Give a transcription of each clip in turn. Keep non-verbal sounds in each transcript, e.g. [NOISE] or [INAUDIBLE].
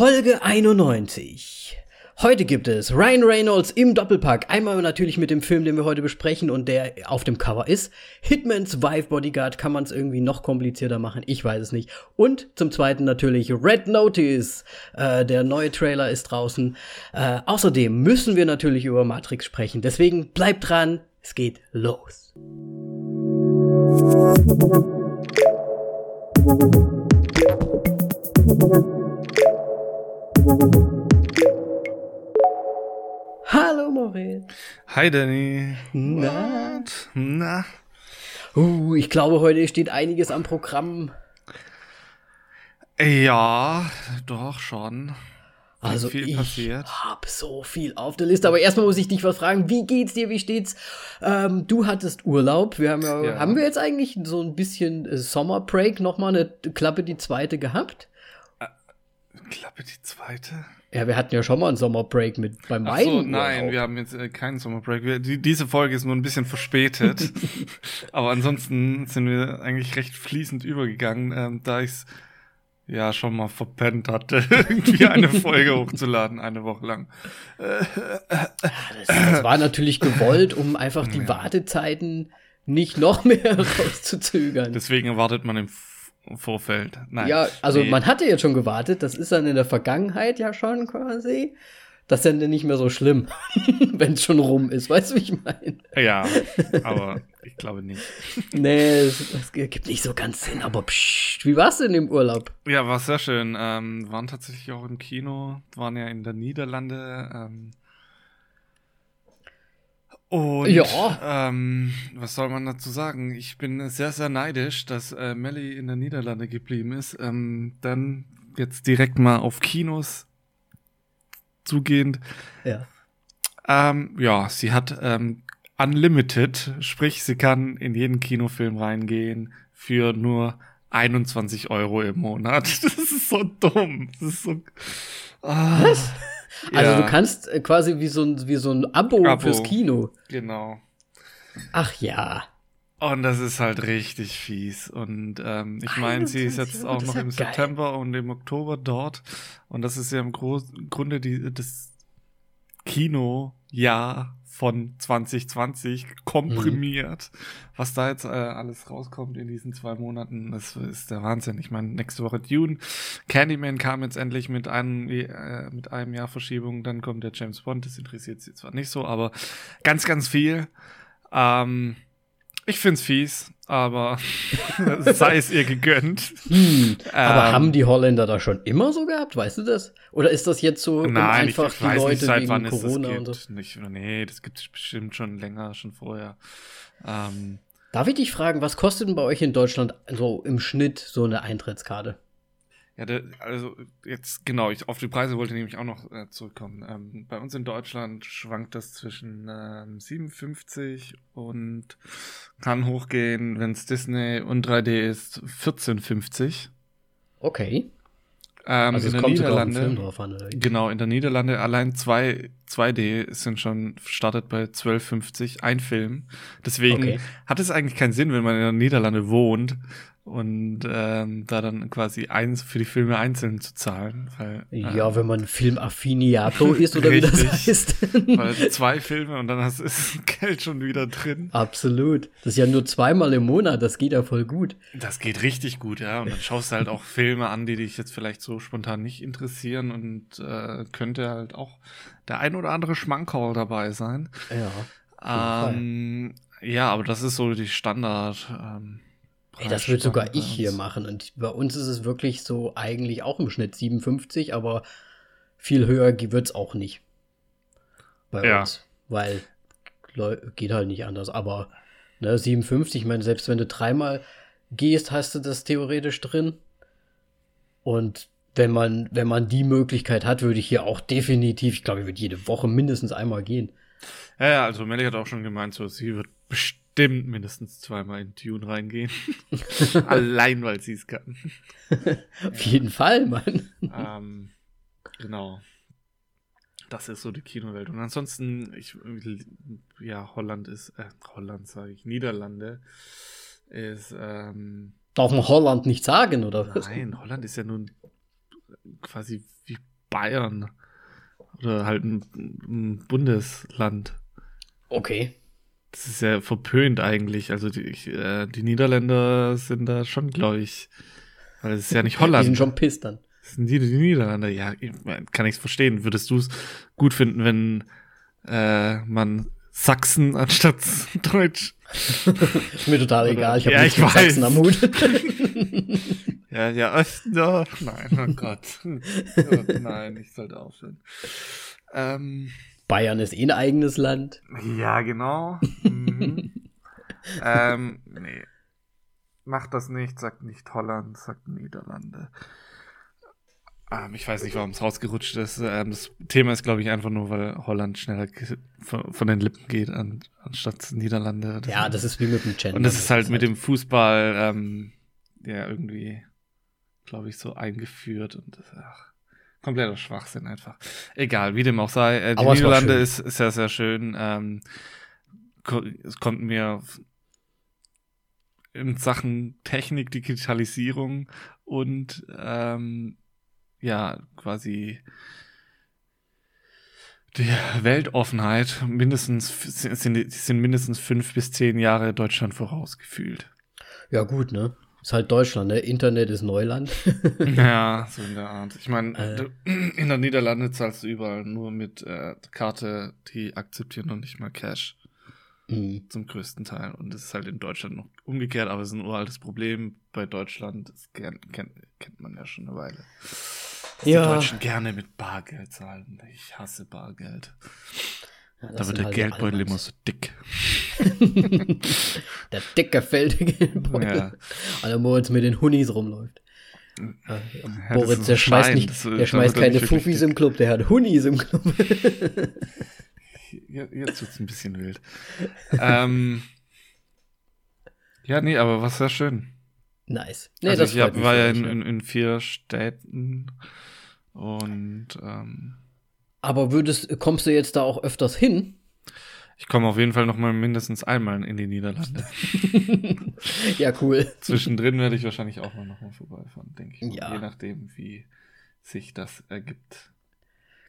Folge 91. Heute gibt es Ryan Reynolds im Doppelpack. Einmal natürlich mit dem Film, den wir heute besprechen und der auf dem Cover ist. Hitman's Wife Bodyguard. Kann man es irgendwie noch komplizierter machen? Ich weiß es nicht. Und zum zweiten natürlich Red Notice. Äh, der neue Trailer ist draußen. Äh, außerdem müssen wir natürlich über Matrix sprechen. Deswegen bleibt dran. Es geht los. Hallo Moritz. Hi Danny. Na? Na? Uh, ich glaube, heute steht einiges am Programm. Ja, doch schon. Also viel ich passiert. hab so viel auf der Liste, aber erstmal muss ich dich was fragen. Wie geht's dir? Wie steht's? Ähm, du hattest Urlaub. Wir haben ja, Ja. haben wir jetzt eigentlich so ein bisschen äh, Sommerbreak nochmal eine Klappe die zweite gehabt? Klappe die zweite? Ja, wir hatten ja schon mal einen Sommerbreak mit beim Ach so, nein, wir haben jetzt äh, keinen Sommerbreak. Wir, die, diese Folge ist nur ein bisschen verspätet. [LAUGHS] Aber ansonsten sind wir eigentlich recht fließend übergegangen, ähm, da ich's ja schon mal verpennt hatte, [LAUGHS] irgendwie eine Folge hochzuladen, eine Woche lang. Das, das war natürlich gewollt, um einfach die Wartezeiten nicht noch mehr [LAUGHS] rauszuzögern. Deswegen erwartet man im Vorfeld. Nein. Ja, also Nee. man hatte jetzt schon gewartet, das ist dann in der Vergangenheit ja schon quasi. Das ist dann nicht mehr so schlimm, [LAUGHS] wenn es schon rum ist, weißt du, wie ich meine? Ja, [LAUGHS] aber ich glaube nicht. Nee, es, es gibt nicht so ganz Sinn, aber pssst, wie war's denn im Urlaub? Ja, war sehr schön. Ähm, waren tatsächlich auch im Kino, waren ja in der Niederlande. Ähm, und Ja. ähm, was soll man dazu sagen? Ich bin sehr, sehr neidisch, dass äh, Melly in der Niederlande geblieben ist. Ähm, dann jetzt direkt mal auf Kinos zugehend. Ja. Ähm, ja, sie hat ähm, Unlimited, sprich, sie kann in jeden Kinofilm reingehen für nur 21 Euro im Monat. [LAUGHS] Das ist so dumm. Das ist so. Ah, Was? Also Ja. du kannst äh, quasi wie so ein, wie so ein Abo, Abo. fürs Kino. Genau. Ach ja. Und das ist halt richtig fies. Und ähm, ich meine, sie ist 21 jetzt Euro, auch noch im geil. September und im Oktober dort. Und das ist ja im Gro Grunde die, das Kinojahr von 2020 komprimiert. Was da jetzt äh, alles rauskommt in diesen zwei Monaten, das ist der Wahnsinn. Ich meine, nächste Woche Dune. Candyman kam jetzt endlich mit einem, äh, mit einem Jahr Verschiebung. Dann kommt der James Bond. Das interessiert sie zwar nicht so, aber ganz, ganz viel. Ähm, ich find's fies, aber [LAUGHS] sei es ihr gegönnt. Hm. Aber Ähm, haben die Holländer das schon immer so gehabt, weißt du das? Oder ist das jetzt so um Nein, ich, einfach ich die weiß Leute nicht, seit wegen Corona das und so? Nicht, nee, das gibt es bestimmt schon länger, schon vorher. Ähm, Darf ich dich fragen, was kostet denn bei euch in Deutschland so im Schnitt so eine Eintrittskarte? Ja, der, also jetzt genau, ich, auf die Preise wollte ich nämlich auch noch äh, zurückkommen. Ähm, bei uns in Deutschland schwankt das zwischen ähm, 57 und kann hochgehen, wenn es Disney und 3D ist, 14,50. Okay. Ähm, Also in es kommt sogar auf den Niederlande, Film drauf an. Oder? Genau, in der Niederlande allein zwei 2D sind schon startet bei 12,50 ein Film. Deswegen Okay. hat es eigentlich keinen Sinn, wenn man in der Niederlande wohnt und ähm, da dann quasi eins für die Filme einzeln zu zahlen. Weil, äh, Ja, wenn man Filmaffiniato [LAUGHS] ist oder wie das Richtig. heißt. weil zwei Filme und dann hast, ist [LAUGHS] Geld schon wieder drin. Absolut. Das ist ja nur zweimal im Monat, das geht ja voll gut. Das geht richtig gut, ja. Und dann schaust du halt auch Filme an, die dich jetzt vielleicht so spontan nicht interessieren und äh, könnte halt auch der ein oder andere Schmankerl dabei sein. Ja. Ähm, ja, aber das ist so die Standard. Ähm, Ey, das würde sogar ich hier machen. Und bei uns ist es wirklich so eigentlich auch im Schnitt 57, aber viel höher wird es auch nicht. Bei Ja. uns. Weil geht halt nicht anders. Aber ne, 57, ich meine, selbst wenn du dreimal gehst, hast du das theoretisch drin. Und wenn man, wenn man die Möglichkeit hat, würde ich hier auch definitiv, ich glaube, ich würde jede Woche mindestens einmal gehen. Ja, ja, also Melly hat auch schon gemeint, so, sie wird bestimmt mindestens zweimal in Dune reingehen. [LAUGHS] Allein, weil sie es kann. [LAUGHS] Auf jeden Fall, Mann. ähm, genau. Das ist so die Kinowelt. Und ansonsten, ich, ja, Holland ist, äh, Holland sage ich, Niederlande ist, ähm, Darf man Holland nicht sagen, oder was? nein, Holland ist ja nun quasi wie Bayern. Oder halt ein, ein Bundesland. Okay. Das ist ja verpönt eigentlich. Also die, ich, äh, die Niederländer sind da schon, glaube ich. Weil es ist ja nicht Holland. Die sind schon piss dann. Das sind die, die Niederländer. Ja, kann ich es verstehen. Würdest du es gut finden, wenn äh, man Sachsen anstatt [LAUGHS] Deutsch? ist mir total egal. Ich habe Ja, nichts ich mit weiß. Sachsen am Hut. [LAUGHS] Ja, ja, Ost, no, nein, oh Gott. oh, nein, ich sollte aufhören. Ähm, Bayern ist eh ein eigenes Land. ja, genau. Mhm. [LAUGHS] ähm, nee. Macht das nicht, sagt nicht Holland, sagt Niederlande. Ähm, ich weiß nicht, warum es rausgerutscht ist. Ähm, das Thema ist, glaube ich, einfach nur, weil Holland schneller von, von den Lippen geht, an, anstatt Niederlande. Ja, das ist wie mit dem Gender. Und das ist halt mit dem Fußball, ähm, ja, irgendwie, glaube ich, so eingeführt und das, ach, kompletter Schwachsinn einfach. Egal, wie dem auch sei. Äh, die Niederlande ist, ist sehr, sehr schön. Ähm, es kommt mir in Sachen Technik, Digitalisierung und ähm, ja, quasi die Weltoffenheit mindestens sind, sind mindestens fünf bis zehn Jahre Deutschland vorausgefühlt. Ja, gut, ne? Ist halt Deutschland, ne? Internet ist Neuland. [LAUGHS] Ja, so in der Art. Ich meine, Äh. in der Niederlande zahlst du überall nur mit äh, Karte, die akzeptieren noch nicht mal Cash Hm. zum größten Teil. Und das ist halt in Deutschland noch umgekehrt, aber es ist ein uraltes Problem bei Deutschland. Das kennt, kennt, kennt man ja schon eine Weile. Dass Ja. die Deutschen gerne mit Bargeld zahlen. Ich hasse Bargeld. Ja, Da wird der halt Geldbeutel immer so dick. [LAUGHS] der dicke Feldgeldbeutel. Ja. Und der Moritz mit den Hunnis rumläuft. Äh, das Moritz, der schmeißt, nicht, das- der schmeißt wird keine Fuffis im Club, der hat Hunnis im Club. Jetzt jetzt wird's ein bisschen wild. ähm, ja, nee, aber was sehr schön. nice. Nee, also das ich hab, war ja in, in, in vier Städten und ähm, Aber würdest, kommst du jetzt da auch öfters hin? ich komme auf jeden Fall noch mal mindestens einmal in die Niederlande. [LAUGHS] ja, cool. Zwischendrin werde ich wahrscheinlich auch mal noch mal vorbeifahren, denke ich. Ja. Je nachdem, wie sich das ergibt.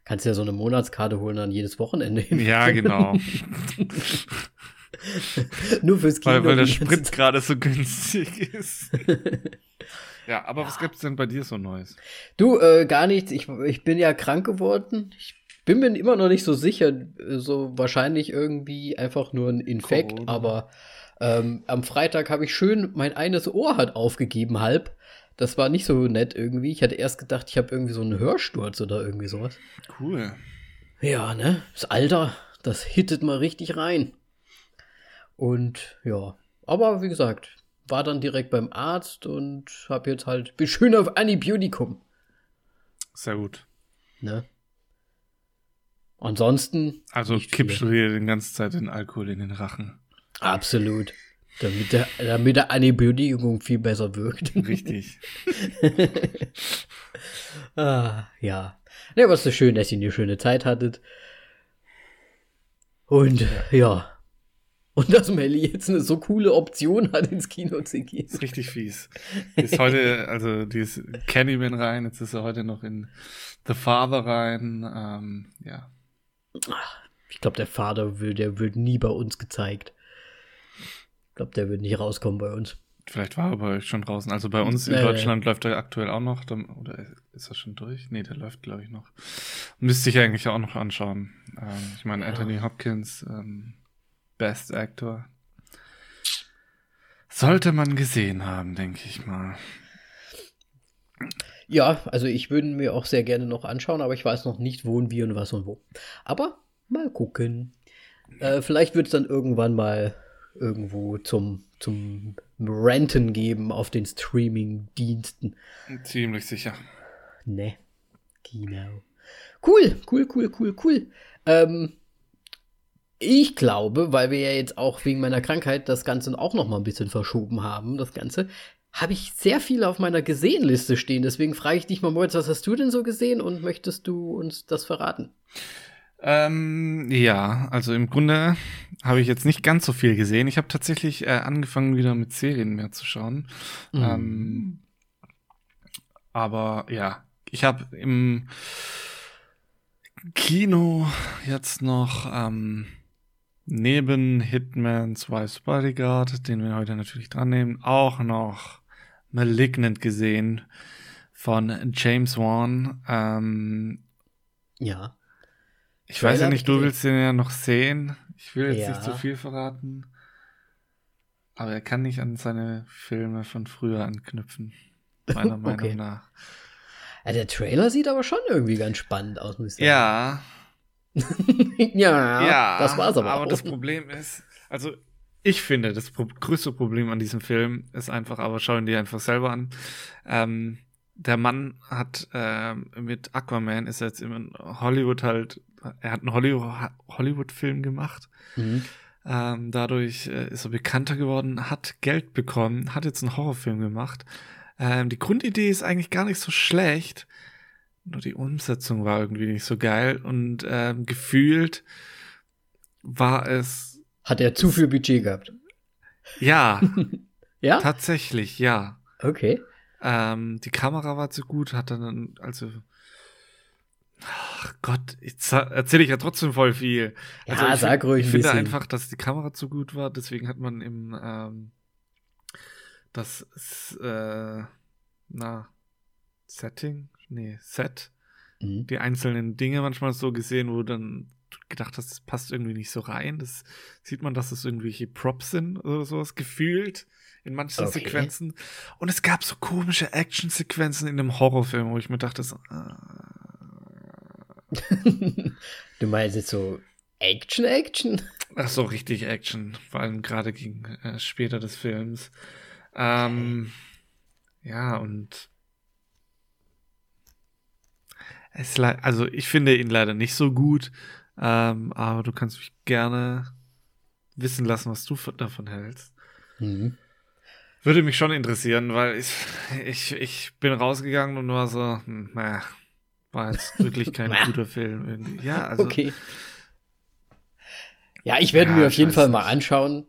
Kannst ja so eine Monatskarte holen dann jedes Wochenende hin. Ja, genau. [LAUGHS] Nur fürs Kino. weil, weil der Sprit gerade so günstig ist. [LAUGHS] ja, aber was gibt's denn bei dir so Neues? Du, äh, gar nichts. Ich, ich bin ja krank geworden. Ich bin mir immer noch nicht so sicher. Äh, So wahrscheinlich irgendwie einfach nur ein Infekt. Corona. Aber ähm, am Freitag habe ich schön, mein eines Ohr hat aufgegeben, halb. Das war nicht so nett irgendwie. Ich hatte erst gedacht, ich habe irgendwie so einen Hörsturz oder irgendwie sowas. Cool. Ja, ne? Das Alter, das hittet mal richtig rein. Und ja, aber wie gesagt, war dann direkt beim Arzt und hab jetzt halt, bin schön auf Antibiotikum. Sehr gut. Ne? Ansonsten Also kippst viel. du dir die ganze Zeit den Alkohol in den Rachen. absolut. Damit der, damit der Antibiotikum viel besser wirkt. Richtig. [LAUGHS] ah, ja. Ne, aber es ist schön, dass ihr eine schöne Zeit hattet. Und ja. Und dass Melly jetzt eine so coole Option hat, ins Kino zu gehen. ist richtig fies. Die ist heute, also die ist Candyman rein, jetzt ist er heute noch in The Father rein. Ähm, ja. Ich glaube, der Vater will, der wird nie bei uns gezeigt. Ich glaube, der wird nicht rauskommen bei uns. Vielleicht war er bei euch schon draußen. Also bei uns in nee. Deutschland läuft er aktuell auch noch. Oder ist er schon durch? Nee, der läuft, glaube ich, noch. Müsste ich eigentlich auch noch anschauen. Ähm, ich meine, Ja. Anthony Hopkins, ähm, Best Actor. Sollte man gesehen haben, denke ich mal. Ja, also ich würde mir auch sehr gerne noch anschauen, aber ich weiß noch nicht, wo und wie und was und wo. Aber mal gucken. Äh, vielleicht wird es dann irgendwann mal irgendwo zum, zum Renten geben auf den Streaming-Diensten. Ziemlich sicher. Ne, genau. Cool, cool, cool, cool, cool. Ähm, ich glaube, weil wir ja jetzt auch wegen meiner Krankheit das Ganze auch noch mal ein bisschen verschoben haben, das Ganze, habe ich sehr viel auf meiner Gesehenliste stehen. Deswegen frage ich dich mal, Moritz, was hast du denn so gesehen und möchtest du uns das verraten? Ähm, ja, also im Grunde habe ich jetzt nicht ganz so viel gesehen. Ich habe tatsächlich äh, angefangen, wieder mit Serien mehr zu schauen. Mhm. Ähm, aber ja, ich habe im Kino jetzt noch ähm, neben Hitman's Wife's Bodyguard, den wir heute natürlich dran nehmen, auch noch Malignant gesehen von James Wan. Ähm, ja. Ich Trailer weiß ja nicht, du willst den ja noch sehen. Ich will jetzt ja. nicht zu viel verraten. Aber er kann nicht an seine Filme von früher anknüpfen. Meiner [LAUGHS] Meinung okay. nach. Ja, der Trailer sieht aber schon irgendwie ganz spannend aus, muss ich sagen. Ja. [LAUGHS] ja, ja, das war's aber. Aber auch. das Problem ist, also ich finde, das pro größte Problem an diesem Film ist einfach, aber schau ihn dir einfach selber an. Ähm, der Mann hat äh, mit Aquaman ist jetzt in Hollywood halt, er hat einen Hollywood-Film gemacht. Mhm. Ähm, dadurch äh, ist er bekannter geworden, hat Geld bekommen, hat jetzt einen Horrorfilm gemacht. Ähm, die Grundidee ist eigentlich gar nicht so schlecht, nur die Umsetzung war irgendwie nicht so geil und ähm, gefühlt war es. Hat er zu viel Budget gehabt? Ja. [LAUGHS] ja? Tatsächlich, ja. Okay. Ähm, die Kamera war zu gut, hat dann, also. Ach Gott, jetzt erzähle ich ja trotzdem voll viel. Also ja, ich, sag ruhig. Ich finde einfach, dass die Kamera zu gut war, deswegen hat man im ähm, das äh, na Setting, nee, Set, mhm. die einzelnen Dinge manchmal so gesehen, wo dann gedacht hast, das passt irgendwie nicht so rein. Das sieht man, dass es das irgendwelche Props sind oder sowas gefühlt in manchen okay. Sequenzen. Und es gab so komische Action-Sequenzen in dem Horrorfilm, wo ich mir dachte so. Ah. [LAUGHS] du meinst jetzt so Action, Action? Ach so, richtig Action. Vor allem gerade gegen äh, später des Films. Ähm, ja, und es also ich finde ihn leider nicht so gut, ähm, aber du kannst mich gerne wissen lassen, was du davon hältst. Mhm. Würde mich schon interessieren, weil ich, ich, ich bin rausgegangen und war so, hm, naja, war jetzt wirklich kein [LAUGHS] guter Film irgendwie. Ja, also. Okay. Ja, ich werde ja, mir auf jeden Fall mal anschauen.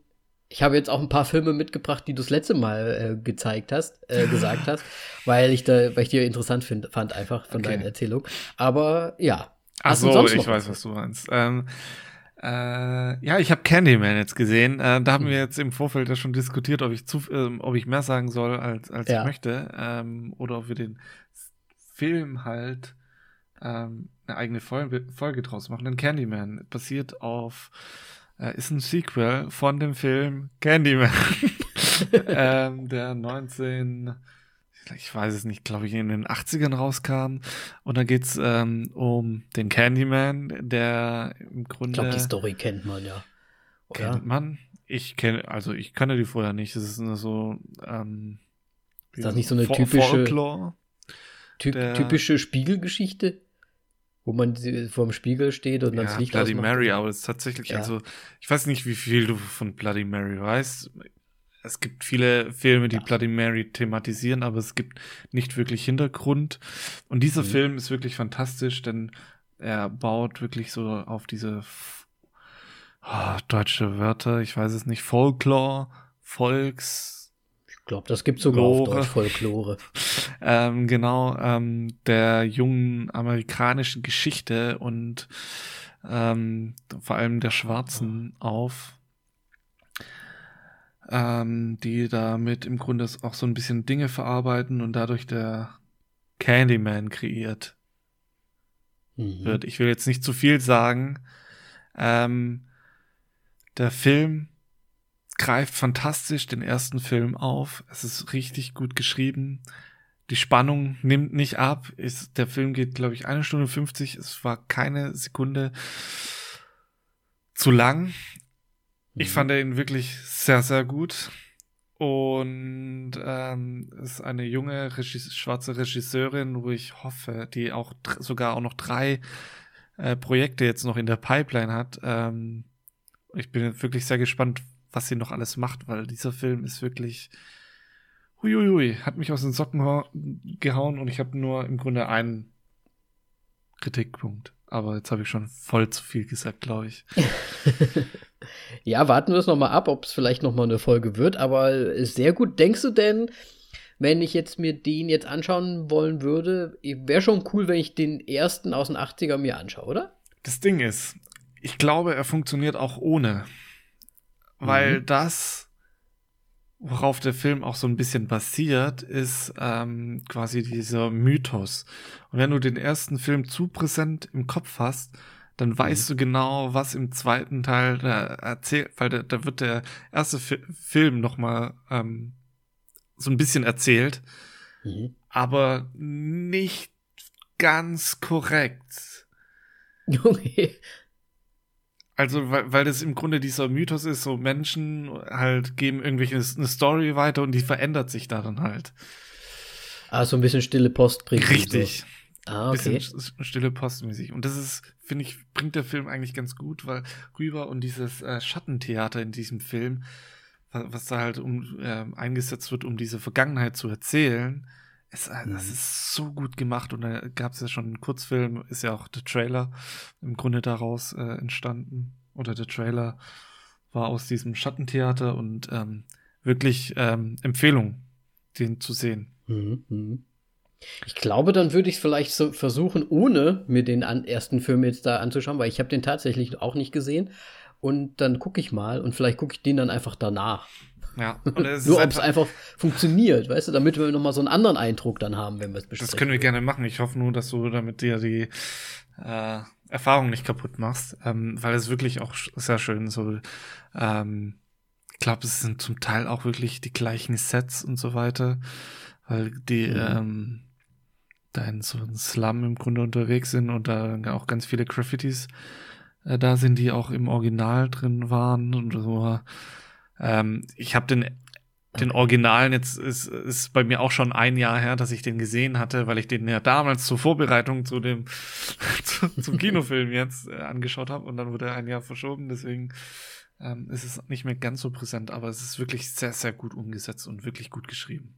Ich habe jetzt auch ein paar Filme mitgebracht, die du das letzte Mal äh, gezeigt hast, äh, [LAUGHS] gesagt hast, weil ich da, weil ich dir interessant find, fand einfach von okay. deiner Erzählung. Aber ja. Ach so, ich weiß, was du meinst. Ähm, äh, ja, ich habe Candyman jetzt gesehen. Äh, da haben hm. wir jetzt im Vorfeld ja schon diskutiert, ob ich zu, äh, ob ich mehr sagen soll, als, als ja. ich möchte, ähm, oder ob wir den Film halt ähm, eine eigene Folge, Folge draus machen. Denn Candyman basiert auf äh, ist ein Sequel von dem Film Candyman, [LAUGHS] [LAUGHS] ähm, der 19, ich weiß es nicht, glaube ich, in den 80ern rauskam. Und da geht's ähm, um den Candyman, der im Grunde. Ich glaube, die Story kennt man ja. Oder? Kennt man? Ich kenne, also ich kannte die vorher nicht. Das ist nur so. Ähm, ist das nicht so eine typische Folklore? Ty typische Spiegelgeschichte? wo man vor dem Spiegel steht und dann ja, das Licht Bloody ausmacht. Mary, aber es ist tatsächlich, ja. also ich weiß nicht, wie viel du von Bloody Mary weißt. Es gibt viele Filme, die ja. Bloody Mary thematisieren, aber es gibt nicht wirklich Hintergrund. Und dieser mhm. Film ist wirklich fantastisch, denn er baut wirklich so auf diese oh, deutsche Wörter, ich weiß es nicht, Folklore, Volks, ich glaube, das gibt sogar Lore. auf Deutsch Folklore. [LAUGHS] ähm, genau, ähm, der jungen amerikanischen Geschichte und ähm, vor allem der Schwarzen auf, ähm, die damit im Grunde auch so ein bisschen Dinge verarbeiten und dadurch der Candyman kreiert mhm. wird. Ich will jetzt nicht zu viel sagen. Ähm, der Film greift fantastisch den ersten Film auf. Es ist richtig gut geschrieben. Die Spannung nimmt nicht ab. Ist, der Film geht, glaube ich, eine Stunde 50. Es war keine Sekunde zu lang. Ich mhm. fand ihn wirklich sehr, sehr gut. Und ähm, ist eine junge Regis schwarze Regisseurin, wo ich hoffe, die auch sogar auch noch drei äh, Projekte jetzt noch in der Pipeline hat. Ähm, ich bin wirklich sehr gespannt, was sie noch alles macht, weil dieser Film ist wirklich huiuiui, hat mich aus den Socken gehauen und ich habe nur im Grunde einen Kritikpunkt. Aber jetzt habe ich schon voll zu viel gesagt, glaube ich. [LAUGHS] ja, warten wir es nochmal ab, ob es vielleicht nochmal eine Folge wird. Aber sehr gut. Denkst du denn, wenn ich jetzt mir den jetzt anschauen wollen würde, wäre schon cool, wenn ich den ersten aus den 80er mir anschaue, oder? Das Ding ist, ich glaube, er funktioniert auch ohne. Weil mhm. das, worauf der Film auch so ein bisschen basiert, ist ähm, quasi dieser Mythos. Und wenn du den ersten Film zu präsent im Kopf hast, dann weißt mhm. du genau, was im zweiten Teil da erzählt, weil da, da wird der erste Fi Film nochmal ähm, so ein bisschen erzählt, mhm. aber nicht ganz korrekt. [LAUGHS] Okay. Also, weil, weil das im Grunde dieser Mythos ist, so Menschen halt geben irgendwelche eine Story weiter und die verändert sich darin halt. Ah, so ein bisschen stille Post bringt. Richtig. So. Ah, okay. Bisschen stille postmäßig. Und das ist, finde ich, bringt der Film eigentlich ganz gut, weil rüber und dieses äh, Schattentheater in diesem Film, was, was da halt um, äh, eingesetzt wird, um diese Vergangenheit zu erzählen, es, äh, mhm. das ist so gut gemacht. Und da gab es ja schon einen Kurzfilm, ist ja auch der Trailer im Grunde daraus äh, entstanden. Oder der Trailer war aus diesem Schattentheater und ähm, wirklich ähm, Empfehlung, den zu sehen. Mhm. Mhm. Ich glaube, dann würde ich es vielleicht so versuchen, ohne mir den ersten Film jetzt da anzuschauen, weil ich habe den tatsächlich auch nicht gesehen. Und dann gucke ich mal und vielleicht gucke ich den dann einfach danach. Ja, [LAUGHS] Nur ob es einfach funktioniert, weißt du, damit wir nochmal so einen anderen Eindruck dann haben, wenn wir es besprechen. Das können wir gerne machen. Ich hoffe nur, dass du damit dir die äh, Erfahrung nicht kaputt machst, ähm, weil es wirklich auch sehr schön so. Ähm, ich glaube, es sind zum Teil auch wirklich die gleichen Sets und so weiter, weil die mhm. ähm, da in so einem Slum im Grunde unterwegs sind und da auch ganz viele Graffitis äh, da sind, die auch im Original drin waren und so. Ähm, ich habe den den Originalen jetzt ist, ist bei mir auch schon ein Jahr her, dass ich den gesehen hatte, weil ich den ja damals zur Vorbereitung zu dem [LAUGHS] zu, zum Kinofilm [LAUGHS] jetzt äh, angeschaut habe und dann wurde er ein Jahr verschoben. Deswegen ähm, ist es nicht mehr ganz so präsent, aber es ist wirklich sehr sehr gut umgesetzt und wirklich gut geschrieben.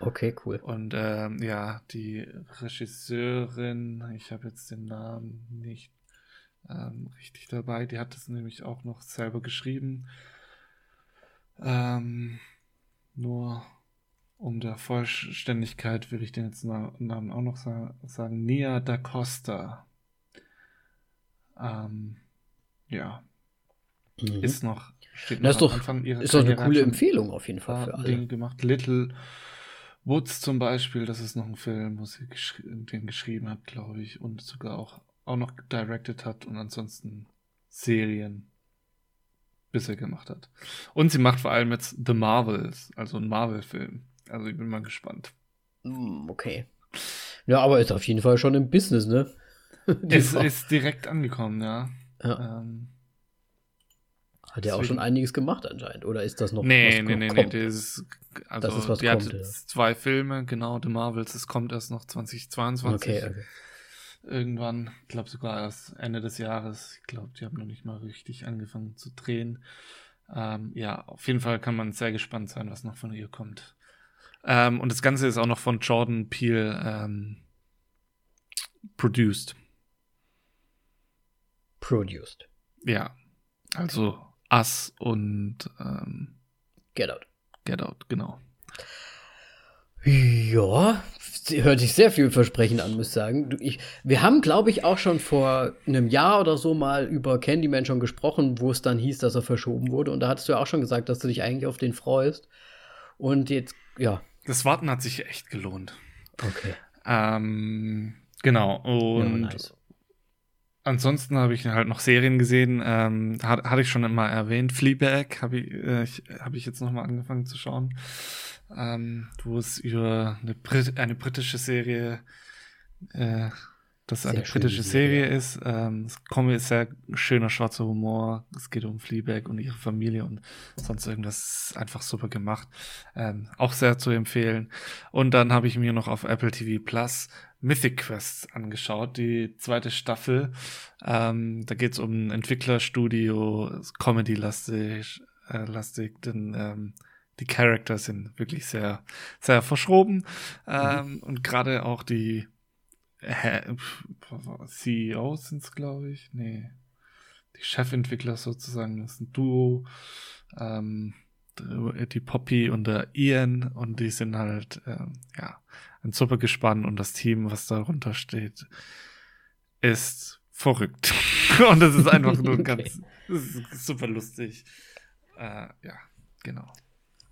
Okay, cool. Und ähm, ja, die Regisseurin, ich habe jetzt den Namen nicht ähm, richtig dabei, die hat es nämlich auch noch selber geschrieben. Ähm, nur um der Vollständigkeit will ich den jetzt Namen auch noch sa sagen. Nia da Costa. Ähm, ja. Mhm. Ist noch, steht noch das ist doch, Anfang ihrer Ist doch eine coole Empfehlung auf jeden Fall für alle. Ding gemacht. Little Woods zum Beispiel, das ist noch ein Film, wo sie geschri den geschrieben hat, glaube ich, und sogar auch, auch noch directed hat und ansonsten Serien bisher gemacht hat. Und sie macht vor allem jetzt The Marvels, also ein Marvel-Film. Also ich bin mal gespannt. Hm, okay. Ja, aber ist auf jeden Fall schon im Business, ne? [LAUGHS] es ist direkt angekommen, ja. ja. Ähm, hat er auch schon einiges gemacht anscheinend, oder ist das noch Nee, was nee, nee, kommt? nee, das ist, also, das ist was die kommt, hat ja. zwei Filme, genau, The Marvels, es kommt erst noch 2022. Okay, okay. Irgendwann, ich glaube sogar erst Ende des Jahres. Ich glaube, die haben noch nicht mal richtig angefangen zu drehen. Ähm, ja, auf jeden Fall kann man sehr gespannt sein, was noch von ihr kommt. Ähm, und das Ganze ist auch noch von Jordan Peele ähm, produced. Produced. Ja, also Us und ähm, Get Out. Get Out, genau. Ja, hört sich sehr vielversprechend an, muss ich sagen. Ich, wir haben, glaube ich, auch schon vor einem Jahr oder so mal über Candyman schon gesprochen, wo es dann hieß, dass er verschoben wurde. Und da hattest du ja auch schon gesagt, dass du dich eigentlich auf den freust. Und jetzt, ja. Das Warten hat sich echt gelohnt. Okay. Ähm, genau. Und ja, nice. Ansonsten habe ich halt noch Serien gesehen, ähm, hat, hatte ich schon immer erwähnt. Fleabag habe ich, äh, ich, hab ich jetzt noch mal angefangen zu schauen, ähm, wo es über eine, Brit eine britische Serie, äh, das eine britische Serie, Serie ist. Ähm, es kommt sehr schöner schwarzer Humor. Es geht um Fleabag und ihre Familie und sonst irgendwas einfach super gemacht. Ähm, auch sehr zu empfehlen. Und dann habe ich mir noch auf Apple TV Plus Mythic Quest angeschaut, die zweite Staffel. Ähm, da geht es um ein Entwicklerstudio, Comedy-lastig, äh, lastig, denn ähm, die Charakter sind wirklich sehr, sehr verschroben. Ähm, mhm. Und gerade auch die äh, CEOs sind es, glaube ich. Nee. Die Chefentwickler sozusagen, das ist ein Duo. Ähm, äh, die Poppy und der Ian und die sind halt, äh, ja, ein super gespannt und das Team, was darunter steht, ist verrückt. [LAUGHS] und das ist einfach nur [LAUGHS] okay. ganz, super lustig. Äh, ja, genau.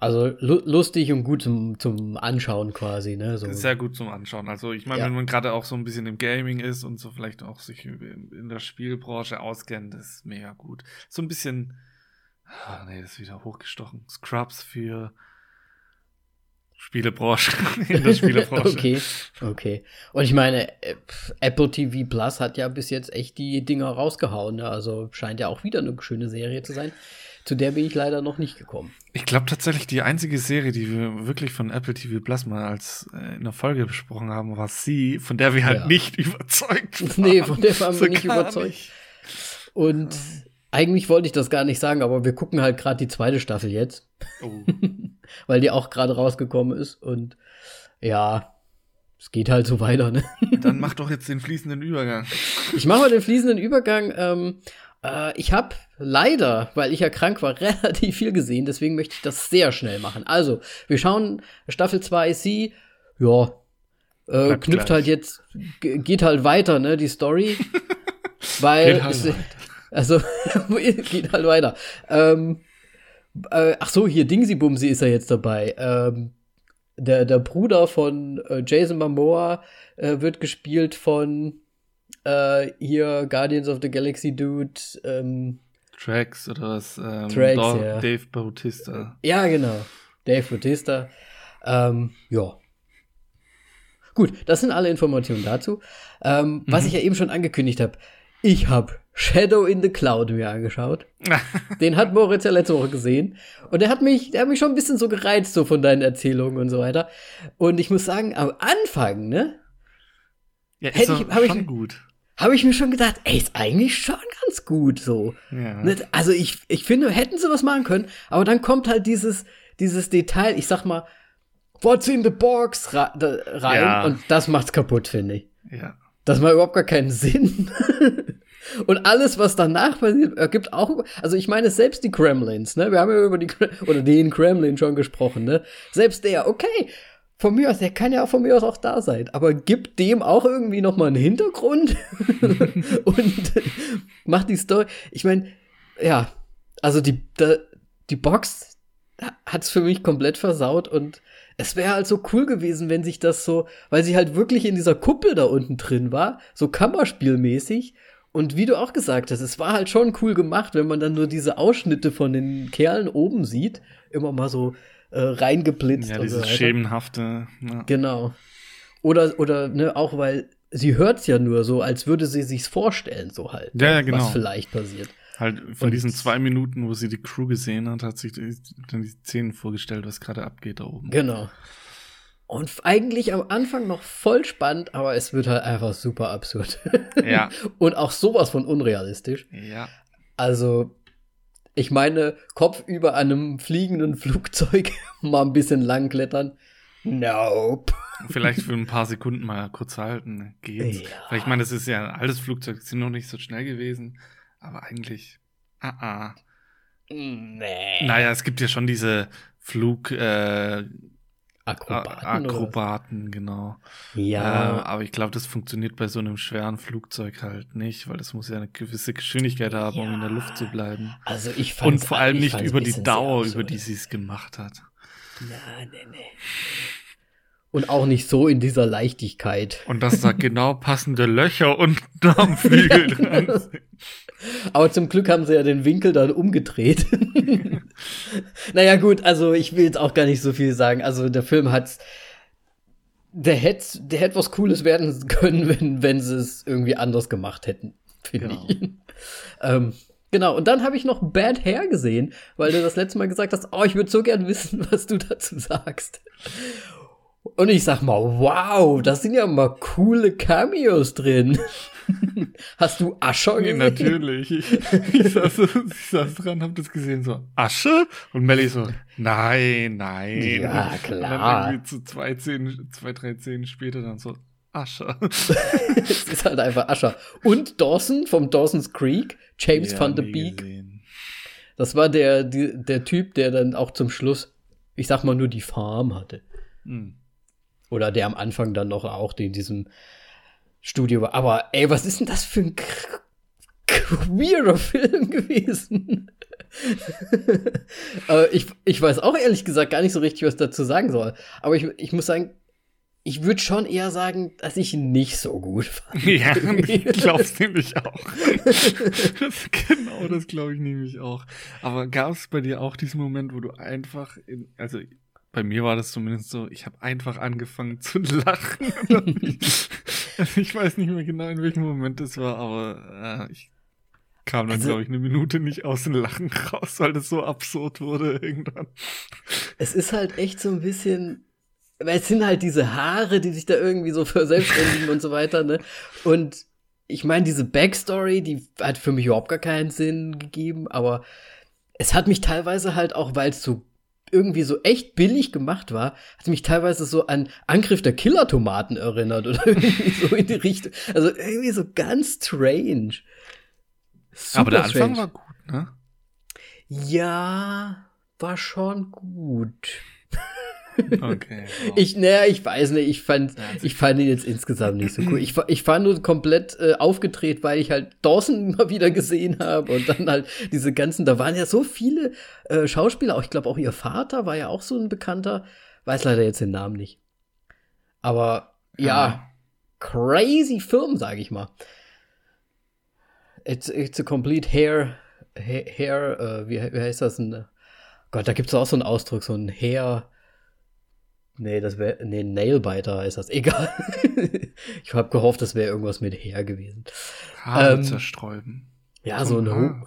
Also lustig und gut zum, zum Anschauen quasi, ne? So. Sehr gut zum Anschauen. Also ich meine, ja. wenn man gerade auch so ein bisschen im Gaming ist und so vielleicht auch sich in der Spielbranche auskennt, ist mega gut. So ein bisschen, ah, nee, das ist wieder hochgestochen. Scrubs für Spielebranche, [LAUGHS] in der Spielebranche. okay, okay. Und ich meine, Apple TV Plus hat ja bis jetzt echt die Dinger rausgehauen, ne? Also scheint ja auch wieder eine schöne Serie zu sein. Zu der bin ich leider noch nicht gekommen. Ich glaube tatsächlich, die einzige Serie, die wir wirklich von Apple TV Plus mal als äh, in der Folge besprochen haben, war sie, von der wir halt ja. nicht [LAUGHS] überzeugt waren. Nee, von der waren so wir nicht überzeugt. Nicht. Und eigentlich wollte ich das gar nicht sagen, aber wir gucken halt gerade die zweite Staffel jetzt. Oh. [LAUGHS] Weil die auch gerade rausgekommen ist. Und ja, es geht halt so weiter, ne? [LAUGHS] Dann mach doch jetzt den fließenden Übergang. Ich mache mal den fließenden Übergang. Ähm, äh, ich habe leider, weil ich ja krank war, [LAUGHS] relativ viel gesehen, deswegen möchte ich das sehr schnell machen. Also, wir schauen Staffel 2 sie, ja, äh, knüpft gleich. halt jetzt, geht halt weiter, ne, die Story. weil, halt es, also, [LAUGHS] geht halt weiter. Ähm, äh, ach so, hier Dingsy Bumsy ist er jetzt dabei. Ähm, der, der Bruder von äh, Jason Momoa äh, wird gespielt von äh, hier Guardians of the Galaxy Dude. Ähm, Tracks oder was? Ähm, Tracks, ja. Dave Bautista. Ja, genau. Dave Bautista. Ähm, ja. Gut, das sind alle Informationen dazu. Ähm, mhm. Was ich ja eben schon angekündigt habe, ich habe Shadow in the Cloud mir angeschaut. [LAUGHS] Den hat Moritz ja letzte Woche gesehen. Und der hat mich, der hat mich schon ein bisschen so gereizt, so von deinen Erzählungen und so weiter. Und ich muss sagen, am Anfang, ne? Ja, ist ich, schon ich, gut habe ich mir schon gedacht, ey, ist eigentlich schon ganz gut so. Ja. Ne, also ich, ich finde, hätten sie was machen können, aber dann kommt halt dieses, dieses Detail, ich sag mal, what's in the box rein ja. und das macht's kaputt, finde ich. Ja. Das macht überhaupt gar keinen Sinn. und alles, was danach passiert, ergibt auch, also ich meine, selbst die Kremlins, ne, wir haben ja über die, oder den Kremlin schon gesprochen, ne, selbst der, okay, von mir aus, der kann ja auch von mir aus auch da sein, aber gibt dem auch irgendwie noch mal einen Hintergrund [LAUGHS] und macht die Story. Ich meine, ja, also die die Box hat's für mich komplett versaut und es wäre halt so cool gewesen, wenn sich das so, weil sie halt wirklich in dieser Kuppel da unten drin war, so Kammerspielmäßig. Und wie du auch gesagt hast, es war halt schon cool gemacht, wenn man dann nur diese Ausschnitte von den Kerlen oben sieht, immer mal so äh, reingeblitzt. Ja, dieses so schemenhafte. Ja. Genau. Oder, oder, ne, auch weil sie hört's ja nur so, als würde sie sich's vorstellen, so halt. Ja, ja genau. Was vielleicht passiert. Halt von Und diesen zwei Minuten, wo sie die Crew gesehen hat, hat sich dann die Szenen vorgestellt, was gerade abgeht da oben. Genau. Und eigentlich am Anfang noch voll spannend, aber es wird halt einfach super absurd. [LAUGHS] Ja. Und auch sowas von unrealistisch. Ja. Also, ich meine, Kopf über einem fliegenden Flugzeug [LAUGHS] mal ein bisschen lang klettern. Nope. Vielleicht für ein paar Sekunden mal kurz halten geht's. Ja. Weil ich meine, das ist ja ein altes Flugzeug, sind noch nicht so schnell gewesen. Aber eigentlich, ah, ah. Nee. Naja, es gibt ja schon diese Flug, äh, Akrobaten. Akrobaten, genau. Ja. Äh, aber ich glaube, das funktioniert bei so einem schweren Flugzeug halt nicht, weil das muss ja eine gewisse Geschwindigkeit haben, ja. um in der Luft zu bleiben. Also ich fand Und vor allem nicht über die Dauer, über die sie es gemacht hat. Na, nee, nee. Und auch nicht so in dieser Leichtigkeit. Und dass da [LAUGHS] genau passende Löcher und [LAUGHS] am Flügel dran sind. Aber zum Glück haben sie ja den Winkel dann umgedreht. [LAUGHS] naja, gut, also ich will jetzt auch gar nicht so viel sagen. Also der Film hat der hätte der hätte was Cooles werden können, wenn, wenn sie es irgendwie anders gemacht hätten, finde genau. ich. ähm, genau, und dann habe ich noch Bad Hair gesehen, weil du das letzte Mal gesagt hast, oh, ich würde so gern wissen, was du dazu sagst. Und ich sag mal, wow, da sind ja mal coole Cameos drin. [LAUGHS] Hast du Ascher gesehen? Nee, natürlich. Ich, [LAUGHS] ich, saß, ich saß dran, hab das gesehen, so, Asche? Und Melly so, nein, nein. Ja, klar. Und dann irgendwie zu zwei, zehn, zwei, drei Zehn später dann so, Ascher. [LAUGHS] es ist halt einfach Ascher. Und Dawson vom Dawson's Creek, James ja, van der Beek. Das war der, die, der Typ, der dann auch zum Schluss, ich sag mal, nur die Farm hatte. Mhm. Oder der am Anfang dann noch auch in diesem Studio war. Aber ey, was ist denn das für ein queerer Film gewesen? [LAUGHS] ich, ich weiß auch ehrlich gesagt gar nicht so richtig, was dazu sagen soll. Aber ich, ich muss sagen, ich würde schon eher sagen, dass ich ihn nicht so gut [LAUGHS] fand. Ja, [LAUGHS] ich glaub's nämlich auch. das, genau, das glaube ich nämlich auch. Aber gab es bei dir auch diesen Moment, wo du einfach, in, also bei mir war das zumindest so, ich habe einfach angefangen zu [LAUGHS] lachen. [LAUGHS] ich, weiß nicht mehr genau, in welchem Moment das war, aber äh, ich kam dann, also, glaube ich, eine Minute nicht aus dem Lachen raus, weil das so absurd wurde irgendwann. Es ist halt echt so ein bisschen, weil es sind halt diese Haare, die sich da irgendwie so verselbstständigen und so weiter, ne? Und ich meine, diese Backstory, die hat für mich überhaupt gar keinen Sinn gegeben, aber es hat mich teilweise halt auch, weil es so irgendwie so echt billig gemacht war, hat mich teilweise so an Angriff der Killer-Tomaten erinnert oder [LAUGHS] irgendwie so in die Richtung. Also irgendwie so ganz strange. Super Aber der Anfang strange. war gut, ne? Ja, war schon gut. [LAUGHS] Okay. Wow. Ich, naja, ich weiß nicht, ich fand, ich fand ihn jetzt insgesamt nicht so cool. Ich, ich war nur komplett äh, aufgedreht, weil ich halt Dawson [LAUGHS] mal wieder gesehen habe und dann halt diese ganzen, da waren ja so viele äh, Schauspieler, auch ich glaube auch ihr Vater war ja auch so ein bekannter, weiß leider jetzt den Namen nicht. Aber ja, ja crazy Film, sage ich mal. It's, it's a complete hair, hair, hair uh, wie, wie heißt das denn? Gott, da gibt es auch so einen Ausdruck, so ein Hair, Nee, das wäre. Nee, Nailbiter ist das. [LAUGHS] Egal. ich habe gehofft, das wäre irgendwas mit her gewesen. Haare ähm, zersträuben. Ja, so ein, Ho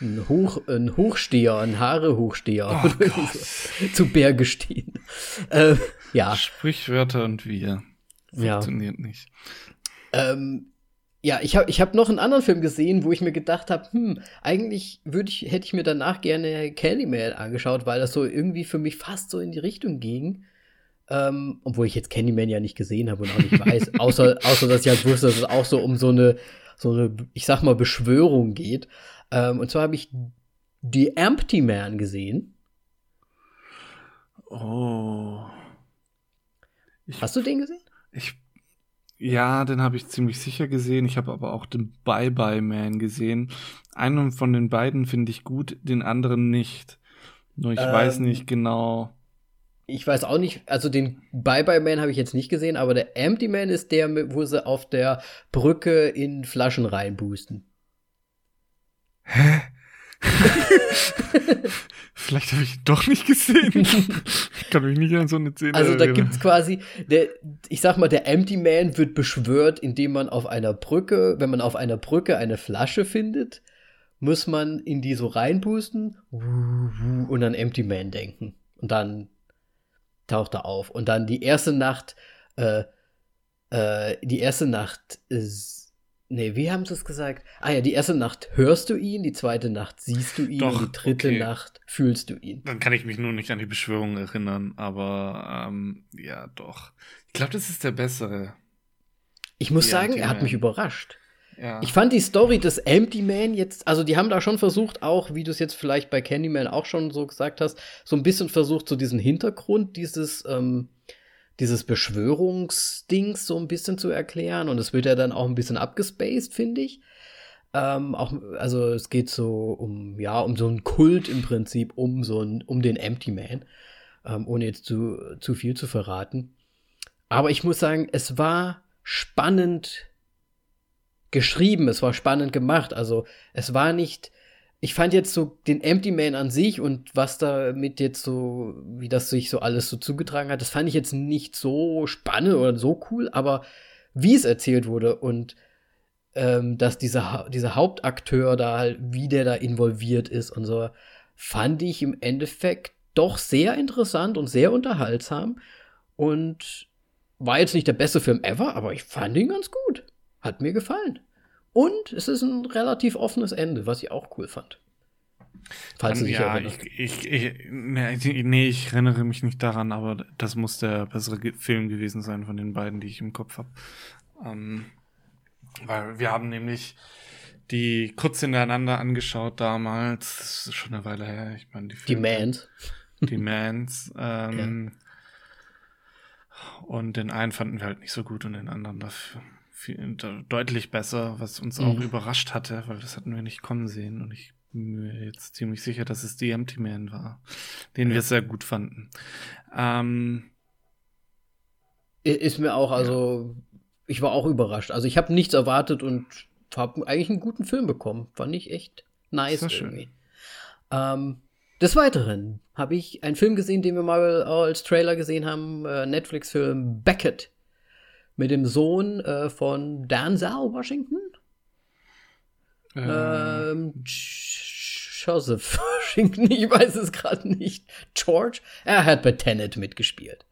ein, Hoch, ein Hochsteher, ein Haare-Hochsteher. Oh [LAUGHS] [LAUGHS] Zu Berge stehen. Äh, ja. Sprichwörter und wir. Funktioniert ja. nicht. Ähm, ja, ich habe ich hab noch einen anderen Film gesehen, wo ich mir gedacht habe, hm, eigentlich würde ich, hätte ich mir danach gerne Candyman angeschaut, weil das so irgendwie für mich fast so in die Richtung ging. Ähm, obwohl ich jetzt Candyman ja nicht gesehen habe und auch nicht weiß, [LAUGHS] außer, außer dass ich halt wusste, dass es auch so um so eine, so eine, ich sag mal, Beschwörung geht. Ähm, und zwar habe ich The Empty Man gesehen. Oh. Ich, Hast du den gesehen? Ich, ja, den habe ich ziemlich sicher gesehen. Ich habe aber auch den Bye Bye Man gesehen. Einen von den beiden finde ich gut, den anderen nicht. Nur ich ähm, weiß nicht genau ich weiß auch nicht, also den Bye-Bye-Man habe ich jetzt nicht gesehen, aber der Empty Man ist der, wo sie auf der Brücke in Flaschen reinboosten. Hä? [LAUGHS] Vielleicht habe ich ihn doch nicht gesehen. ich kann mich nicht an so eine Szene Also da gibt es quasi, der, ich sag mal, der Empty Man wird beschwört, indem man auf einer Brücke, wenn man auf einer Brücke eine Flasche findet, muss man in die so reinboosten und an Empty Man denken. Und dann taucht er auf. Und dann die erste Nacht, äh, äh, die erste Nacht ist. Nee, wie haben sie es gesagt? Ah ja, die erste Nacht hörst du ihn, die zweite Nacht siehst du ihn, Doch, die dritte okay. Nacht fühlst du ihn. Dann kann ich mich nur nicht an die Beschwörung erinnern, aber ähm, ja, doch. Ich glaube, das ist der bessere. Ich muss sagen, er hat mich überrascht. Ja. Ich fand die Story des Empty Man jetzt, also die haben da schon versucht, auch, wie du es jetzt vielleicht bei Candyman auch schon so gesagt hast, so ein bisschen versucht, so diesen Hintergrund dieses, ähm, dieses Beschwörungsdings so ein bisschen zu erklären. Und es wird ja dann auch ein bisschen abgespaced, finde ich. Ähm, auch, also es geht so um, ja, um so einen Kult im Prinzip, um so ein, um den Empty Man, ähm, ohne jetzt zu, zu viel zu verraten. Aber ich muss sagen, es war spannend geschrieben, es war spannend gemacht. Also es war nicht, ich fand jetzt so den Empty Man an sich und was damit jetzt so, wie das sich so alles so zugetragen hat, das fand ich jetzt nicht so spannend oder so cool, aber wie es erzählt wurde und ähm, dass dieser, dieser Hauptakteur da halt, wie der da involviert ist und so, fand ich im Endeffekt doch sehr interessant und sehr unterhaltsam und war jetzt nicht der beste Film ever, aber ich fand ihn ganz gut. Hat mir gefallen. Und es ist ein relativ offenes Ende, was ich auch cool fand. Falls du dich ja. Ich, ich, ich, nee, ich erinnere mich nicht daran, aber das muss der bessere Film gewesen sein von den beiden, die ich im Kopf habe. Ähm, weil wir haben nämlich die kurz hintereinander angeschaut damals. Das ist schon eine Weile her. Ich meine, die Filme. Die Mans. Die Mans. Ähm, ja. Und den einen fanden wir halt nicht so gut und den anderen dafür viel, deutlich besser, was uns mhm. auch überrascht hatte, weil das hatten wir nicht kommen sehen. Und ich bin mir jetzt ziemlich sicher, dass es die Empty Man war, den ja. wir sehr gut fanden. Ähm, ist mir auch, also ich war auch überrascht. Also ich habe nichts erwartet und habe eigentlich einen guten Film bekommen. Fand ich echt nice irgendwie. Ähm, des Weiteren habe ich einen Film gesehen, den wir mal als Trailer gesehen haben, äh, Netflix-Film Beckett mit dem Sohn äh, von Denzel Washington. Ähm. ähm Joseph [LAUGHS] Washington, ich weiß es gerade nicht. George, er hat bei Tenet mitgespielt.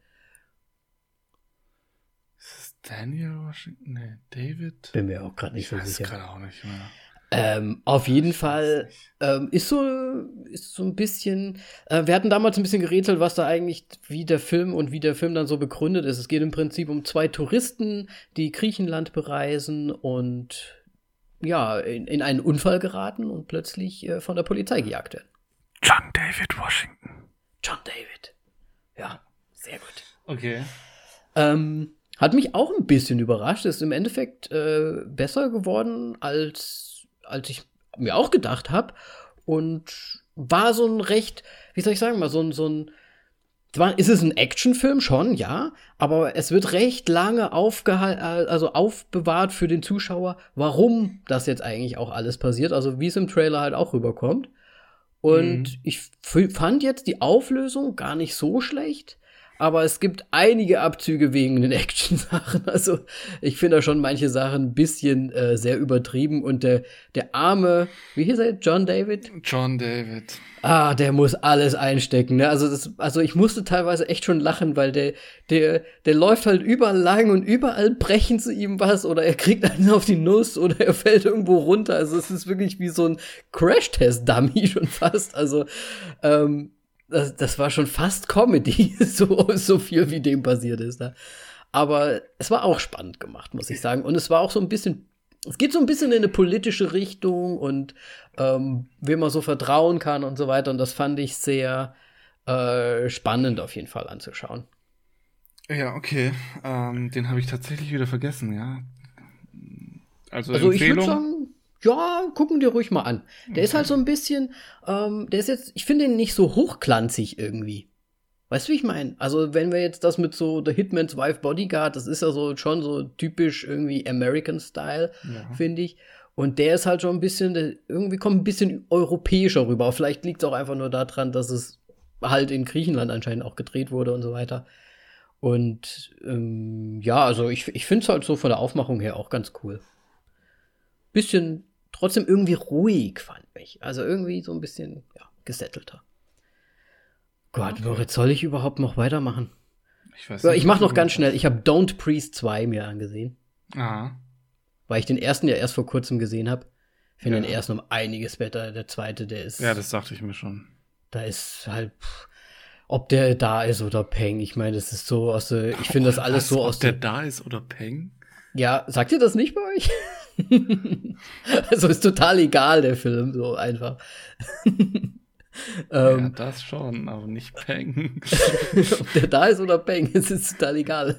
Daniel Washington? Nee, David? Bin mir auch gerade nicht ich so sicher. Ich weiß gerade auch nicht mehr. Ähm, auf jeden Fall ähm, ist so ist so ein bisschen. Äh, wir hatten damals ein bisschen gerätselt, was da eigentlich wie der Film und wie der Film dann so begründet ist. Es geht im Prinzip um zwei Touristen, die Griechenland bereisen und ja in, in einen Unfall geraten und plötzlich äh, von der Polizei gejagt werden. John David Washington. John David. Ja, sehr gut. Okay. Ähm, hat mich auch ein bisschen überrascht. Ist im Endeffekt äh, besser geworden, als, als ich mir auch gedacht habe. Und war so ein recht, wie soll ich sagen, mal so ein, so ein zwar ist es ein Actionfilm schon, ja, aber es wird recht lange aufgehalten, also aufbewahrt für den Zuschauer, warum das jetzt eigentlich auch alles passiert, also wie es im Trailer halt auch rüberkommt. Und mhm. ich fand jetzt die Auflösung gar nicht so schlecht aber es gibt einige Abzüge wegen den [LAUGHS] Action-Sachen. Also ich finde da schon manche Sachen ein bisschen äh, sehr übertrieben und der, der arme, wie hieß er, John David? John David. Ah, der muss alles einstecken. Ne? Also, das, also ich musste teilweise echt schon lachen, weil der, der, der läuft halt überall lang und überall brechen zu ihm was oder er kriegt einen auf die Nuss oder er fällt irgendwo runter. Also es ist wirklich wie so ein Crash-Test-Dummy [LAUGHS] schon fast. Also ähm, das, das war schon fast Comedy, [LAUGHS] so, so viel wie dem passiert ist. Ne? Aber es war auch spannend gemacht, muss ich sagen. Und es war auch so ein bisschen, es geht so ein bisschen in eine politische Richtung und ähm, wem man so vertrauen kann und so weiter. Und das fand ich sehr äh, spannend auf jeden Fall anzuschauen. Ja, okay. Ähm, den habe ich tatsächlich wieder vergessen, ja. Also, also ich würde sagen, ja, gucken dir ruhig mal an. Der okay. ist halt so ein bisschen, ähm, der ist jetzt, ich finde ihn nicht so hochglanzig irgendwie. Weißt du, wie ich meine? Also, wenn wir jetzt das mit so The Hitman's Wife Bodyguard, das ist ja so schon so typisch irgendwie American Style, ja. finde ich. Und der ist halt schon ein bisschen, irgendwie kommt ein bisschen europäischer rüber. Vielleicht liegt es auch einfach nur daran, dass es halt in Griechenland anscheinend auch gedreht wurde und so weiter. Und ähm, ja, also ich, ich finde es halt so von der Aufmachung her auch ganz cool. Bisschen trotzdem irgendwie ruhig, fand ich. Also irgendwie so ein bisschen, ja, gesettelter. Gott. Moritz, soll ich überhaupt noch weitermachen? Ich weiß nicht. Ich mach noch ganz schnell. Ich habe Don't Priest 2 mir angesehen. Aha. Weil ich den ersten ja erst vor kurzem gesehen habe. Ich finde ja. den ersten um einiges besser. Der zweite, der ist. Ja, das dachte ich mir schon. Da ist halt. ob der da ist oder Peng. Ich meine, das ist so aus der. Ich finde das alles so aus. Ob der da ist oder Peng? Ja, sagt ihr das nicht bei euch? [LAUGHS] also ist total egal, der Film, so einfach. ähm, ja, das schon, aber nicht Peng. [LAUGHS] Ob der da ist oder Peng, [LAUGHS] es ist total egal.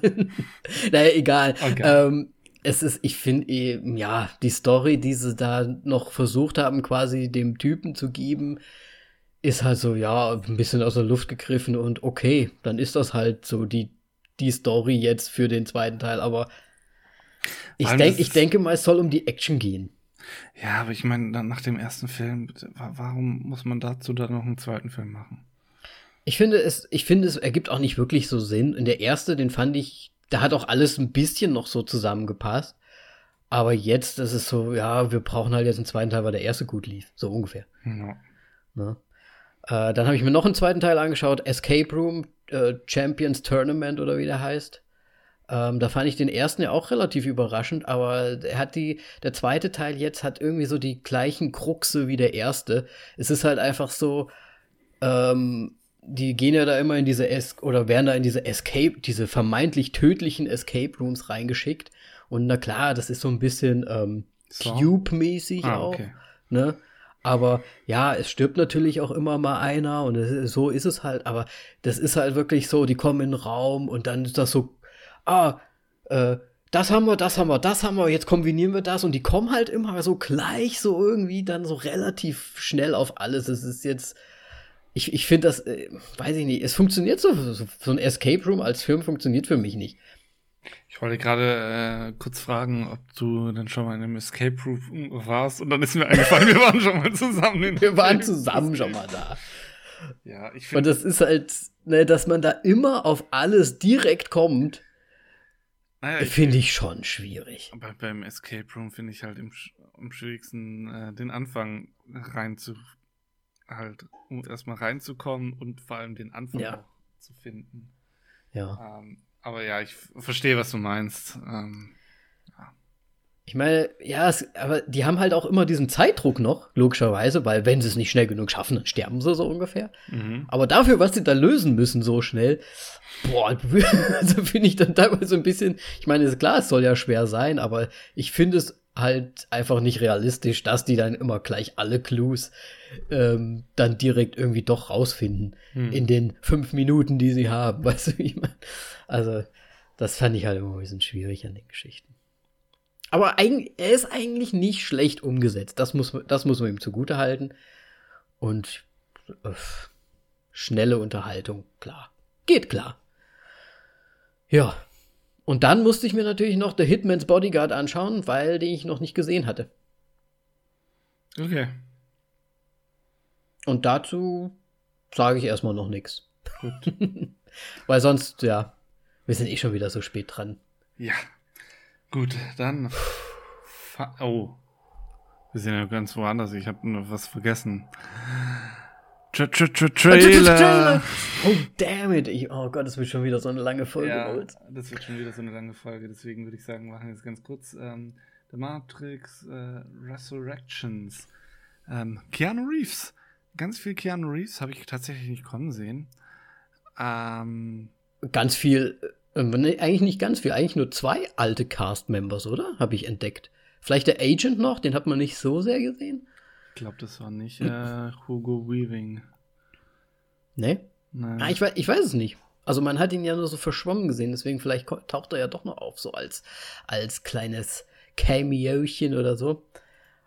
naja, egal. Okay. Ähm, es ist, ich finde, ja, die Story, die sie da noch versucht haben, quasi dem Typen zu geben, ist halt so, ja, ein bisschen aus der Luft gegriffen und okay, dann ist das halt so die, die Story jetzt für den zweiten Teil, aber ich, denk, ich denke mal, es soll um die Action gehen. Ja, aber ich meine, nach dem ersten Film, warum muss man dazu dann noch einen zweiten Film machen? Ich finde es, ich finde es ergibt auch nicht wirklich so Sinn. Und der erste, den fand ich, da hat auch alles ein bisschen noch so zusammengepasst. Aber jetzt ist es so, ja, wir brauchen halt jetzt einen zweiten Teil, weil der erste gut lief. So ungefähr. Ja. Ne? Äh, dann habe ich mir noch einen zweiten Teil angeschaut, Escape Room äh, Champions Tournament oder wie der heißt. Ähm, da fand ich den ersten ja auch relativ überraschend, aber er hat die, der zweite Teil jetzt hat irgendwie so die gleichen Kruxe wie der erste. Es ist halt einfach so, ähm, die gehen ja da immer in diese es oder werden da in diese Escape, diese vermeintlich tödlichen Escape Rooms reingeschickt. Und na klar, das ist so ein bisschen ähm, So. Cube-mäßig Ah, auch. okay. Ne? Aber ja, es stirbt natürlich auch immer mal einer und es, so ist es halt. Aber das ist halt wirklich so, die kommen in den Raum und dann ist das so, ah, äh, das haben wir, das haben wir, das haben wir, jetzt kombinieren wir das und die kommen halt immer so gleich so irgendwie dann so relativ schnell auf alles. Es ist jetzt, ich, ich finde das, äh, weiß ich nicht, es funktioniert so, so, so ein Escape Room als Film funktioniert für mich nicht. Ich wollte gerade äh, kurz fragen, ob du dann schon mal in einem Escape Room warst und dann ist mir eingefallen, wir waren schon mal zusammen. In [LAUGHS] Wir waren zusammen schon mal da. Ja, ich Und finde, das ist halt, ne, dass man da immer auf alles direkt kommt, naja, ich, finde ich schon schwierig. bei, beim Escape Room finde ich halt im, am schwierigsten äh, den Anfang rein zu halt, um erstmal reinzukommen und vor allem den Anfang Ja. zu finden. Ja. Ähm, aber ja, ich verstehe, was du meinst. Ähm, Ich meine, ja, es, aber die haben halt auch immer diesen Zeitdruck noch, logischerweise, weil wenn sie es nicht schnell genug schaffen, dann sterben sie so ungefähr. mhm. Aber dafür, was sie da lösen müssen so schnell, boah, [LAUGHS] also finde ich dann teilweise ein bisschen, ich meine, ist klar, es soll ja schwer sein, aber ich finde es halt einfach nicht realistisch, dass die dann immer gleich alle Clues ähm, dann direkt irgendwie doch rausfinden Hm. in den fünf Minuten, die sie haben, [LAUGHS] weißt du, wie ich meine? Also, das fand ich halt immer ein bisschen schwierig an den Geschichten. Aber eigentlich, er ist eigentlich nicht schlecht umgesetzt. Das muss, das muss man ihm zugute halten. Und äh, schnelle Unterhaltung, klar. Geht klar. Ja. Und dann musste ich mir natürlich noch The Hitman's Bodyguard anschauen, weil den ich noch nicht gesehen hatte. Okay. Und dazu sage ich erstmal noch nichts. [LAUGHS] Weil sonst, ja, wir sind eh schon wieder so spät dran. Ja. Gut, dann. Oh. Wir sind ja ganz woanders. Ich habe noch was vergessen. Tra -tra -tra Trailer. Oh, damn it. Ich, oh Gott, es wird schon wieder so eine lange Folge. Ja, das wird schon wieder so eine lange Folge. Deswegen würde ich sagen, machen wir jetzt ganz kurz. Ähm, The Matrix äh, Resurrections. Ähm, Keanu Reeves. Ganz viel Keanu Reeves habe ich tatsächlich nicht kommen sehen. Ähm, Ganz viel, nee, eigentlich nicht ganz viel, eigentlich nur zwei alte Cast-Members, oder? Habe ich entdeckt. Vielleicht der Agent noch, den hat man nicht so sehr gesehen. ich glaube, das war nicht äh, Hugo Weaving. Ne? Nein. Ah, ich, weiß, ich weiß es nicht. Also man hat ihn ja nur so verschwommen gesehen, deswegen vielleicht taucht er ja doch noch auf, so als, als kleines Cameochen oder so.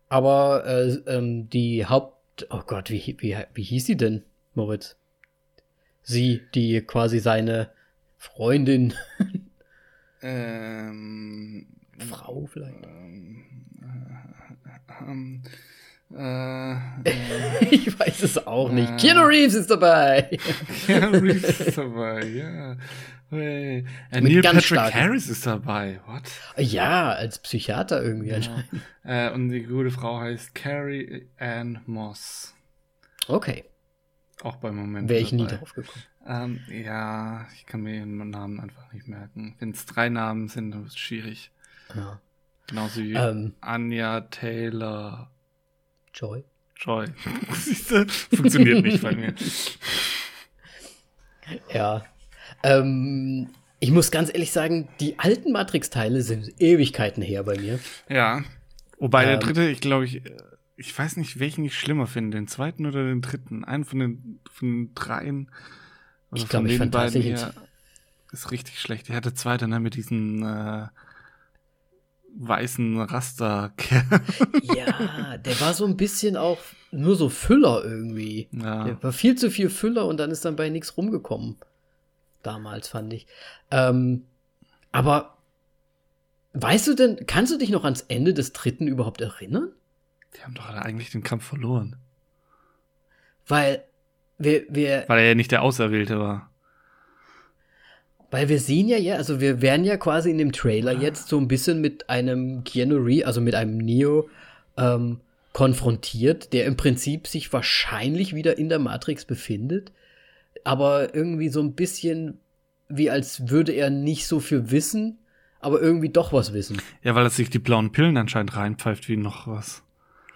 Aber äh, ähm, die Haupt... Oh Gott, wie, wie, wie hieß sie denn, Moritz? Sie, die quasi seine Freundin, ähm, Frau vielleicht. ähm, äh, ähm, äh, äh, Ich weiß es auch nicht. Äh. Keanu Reeves ist dabei. [LAUGHS] Keanu Reeves ist dabei, ja. Hey. Äh, Neil Patrick starken- Harris ist dabei. What? Ja, als Psychiater irgendwie Ja. anscheinend. Äh, und die gute Frau heißt Carrie Ann Moss. Okay, Auch beim Moment. wäre ich nie dabei. drauf gekommen. Ähm, ja, ich kann mir ihren Namen einfach nicht merken. Wenn es drei Namen sind, dann ist es schwierig. Ja. Genauso wie Ähm. Anja Taylor Joy. Joy. [LAUGHS] Funktioniert nicht bei mir. [LAUGHS] Ja. Ähm, ich muss ganz ehrlich sagen, die alten Matrix-Teile sind Ewigkeiten her bei mir. Ja. Wobei der Ähm. dritte, ich glaube, ich, ich weiß nicht, welchen ich schlimmer finde, den zweiten oder den dritten. Einen von den, von den dreien. Oder Ich glaube, ich fand tatsächlich ist richtig schlecht. Der hatte zweite, ne, mit diesen äh, weißen Rasterkerl. [LAUGHS] Ja, der war so ein bisschen auch nur so Füller irgendwie. ja. Der war viel zu viel Füller und dann ist dann bei nichts rumgekommen. Damals fand ich. Ähm, aber weißt du denn, kannst du dich noch ans Ende des dritten überhaupt erinnern? Die haben doch eigentlich den Kampf verloren. Weil wir, wir, Weil er ja nicht der Auserwählte war. weil wir sehen ja, ja, also wir werden ja quasi in dem Trailer jetzt so ein bisschen mit einem Keanu Reeves, also mit einem Neo, ähm, konfrontiert, der im Prinzip sich wahrscheinlich wieder in der Matrix befindet, aber irgendwie so ein bisschen wie als würde er nicht so viel wissen, aber irgendwie doch was wissen. Ja, weil er sich die blauen Pillen anscheinend reinpfeift wie noch was.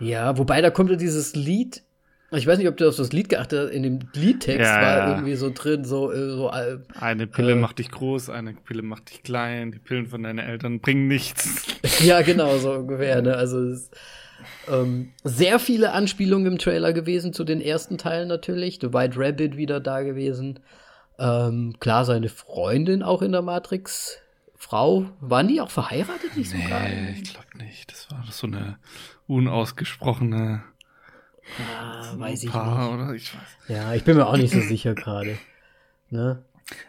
Ja, wobei da kommt ja dieses Lied Ich weiß nicht, ob du auf das Lied geachtet hast. In dem Liedtext ja, war ja. irgendwie so drin, so. Äh, so äh, eine Pille äh, macht dich groß, eine Pille macht dich klein, die Pillen von deinen Eltern bringen nichts. [LAUGHS] ja, genau, so ungefähr. Ne? Also, es, ähm, sehr viele Anspielungen im Trailer gewesen zu den ersten Teilen natürlich. The White Rabbit wieder da gewesen. Ähm, klar, seine Freundin auch in der Matrix. Frau, waren die auch verheiratet? Nicht nee, sogar? ich glaube nicht. Das war so eine unausgesprochene ja, weiß ich Paar, nicht. Oder? Ich weiß. Ja, ich bin mir auch nicht so sicher gerade. Ne?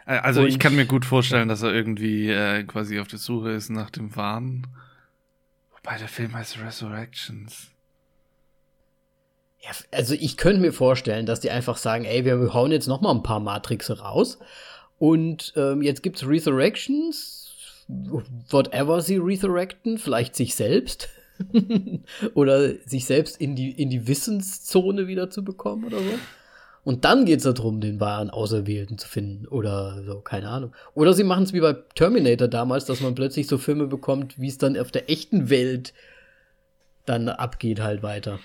Äh, also Und, ich kann mir gut vorstellen, dass er irgendwie äh, quasi auf der Suche ist nach dem Wahn. Wobei der Film heißt Resurrections. Ja, also ich könnte mir vorstellen, dass die einfach sagen, ey, wir hauen jetzt noch mal ein paar Matrixe raus und ähm, jetzt gibt's Resurrections, whatever sie resurrecten, vielleicht sich selbst [LAUGHS] oder sich selbst in die, in die Wissenszone wieder zu bekommen oder so. Und dann geht es darum, den wahren Auserwählten zu finden oder so, keine Ahnung. Oder sie machen es wie bei Terminator damals, dass man plötzlich so Filme bekommt, wie es dann auf der echten Welt dann abgeht halt weiter.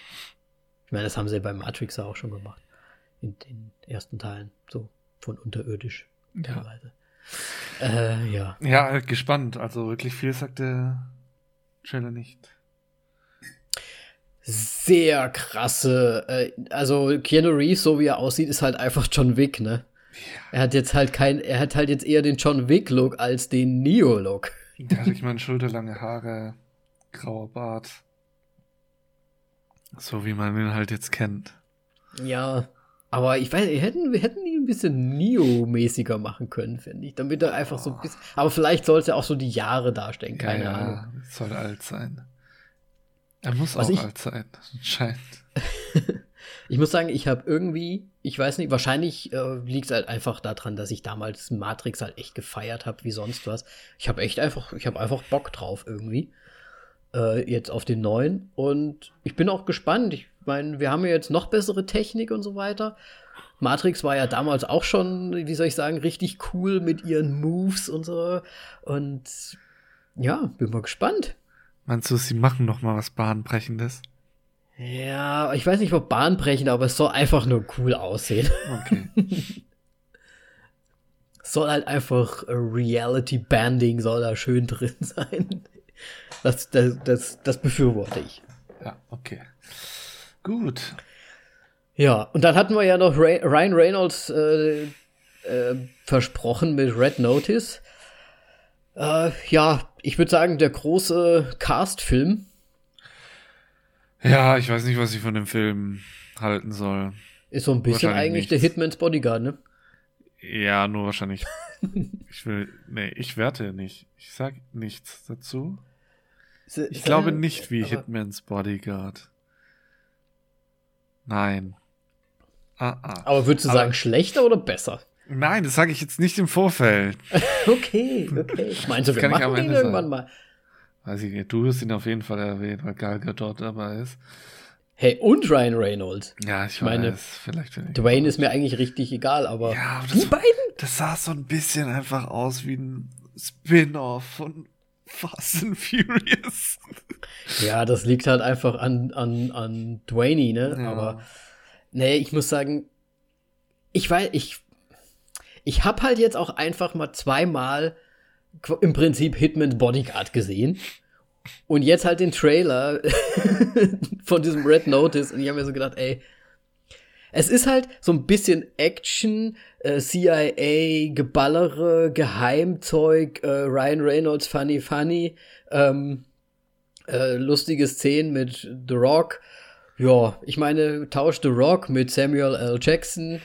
Ich meine, das haben sie ja bei Matrix auch schon gemacht. In den ersten Teilen, so von unterirdisch teilweise. Ja. Äh, ja. Ja, gespannt. Also wirklich viel sagt der Trailer nicht sehr krasse, äh, also Keanu Reeves, so wie er aussieht, ist halt einfach John Wick, ne? Er hat jetzt halt kein, er hat halt jetzt eher den John Wick-Look als den Neo-Look. Ja, ich [LAUGHS] meine, schulterlange Haare, grauer Bart. So wie man ihn halt jetzt kennt. Ja, aber ich weiß, wir hätten, wir hätten ihn ein bisschen Neo-mäßiger machen können, finde ich. Damit er einfach oh. so ein bisschen. Aber vielleicht soll es ja auch so die Jahre darstellen, keine ja, Ahnung. Ja, soll alt sein. Er muss Was auch ich, alt sein, anscheinend. [LAUGHS] ich muss sagen, ich habe irgendwie, ich weiß nicht, wahrscheinlich äh, liegt es halt einfach daran, dass ich damals Matrix halt echt gefeiert habe, wie sonst was. Ich habe echt einfach, ich habe einfach Bock drauf irgendwie. Äh, jetzt auf den neuen. Und ich bin auch gespannt. Ich meine, wir haben ja jetzt noch bessere Technik und so weiter. Matrix war ja damals auch schon, wie soll ich sagen, richtig cool mit ihren Moves und so. Und ja, bin mal gespannt. Meinst du, sie machen noch mal was Bahnbrechendes? Ja, ich weiß nicht, ob bahnbrechend, aber es soll einfach nur cool aussehen. Okay. [LAUGHS] soll halt einfach Reality Banding soll da schön drin sein. Das, das, das, das befürworte ich. Ja, okay. Gut. Ja, und dann hatten wir ja noch Ray Ryan Reynolds äh, äh, versprochen mit Red Notice. Äh, ja, ich würde sagen, der große Cast-Film. Ja, ich weiß nicht, was ich von dem Film halten soll. Ist so ein bisschen eigentlich nichts. der Hitman's Bodyguard, ne? Ja, nur wahrscheinlich. [LAUGHS] ich will. Nee, ich werte nicht. Ich sag nichts dazu. Ich glaube nicht wie Hitman's Bodyguard. Nein. Ah, ah. Aber würdest du aber, sagen, schlechter oder besser? Nein, das sage ich jetzt nicht im Vorfeld. [LAUGHS] okay, okay. Meinst du, wir machen ihn irgendwann mal? Weiß ich nicht. Du hast ihn auf jeden Fall erwähnt, weil Gal Gadot dabei ist. Hey, und Ryan Reynolds. Ja, ich, ich meine, weiß, vielleicht Dwayne ist mir eigentlich richtig egal, aber ja, aber das, die beiden? Das sah so ein bisschen einfach aus wie ein Spin-off von Fast and Furious. Ja, das liegt halt einfach an, an, an Dwayne, ne? Ja. Aber nee, ich muss sagen, ich weiß, ich ich habe halt jetzt auch einfach mal zweimal im Prinzip Hitman's Bodyguard gesehen. Und jetzt halt den Trailer [LAUGHS] von diesem Red Notice. Und ich habe mir so gedacht, ey, es ist halt so ein bisschen Action, äh, CIA, Geballere, Geheimzeug, äh, Ryan Reynolds, Funny Funny, ähm, äh, lustige Szenen mit The Rock. Ja, ich meine, tausch The Rock mit Samuel L. Jackson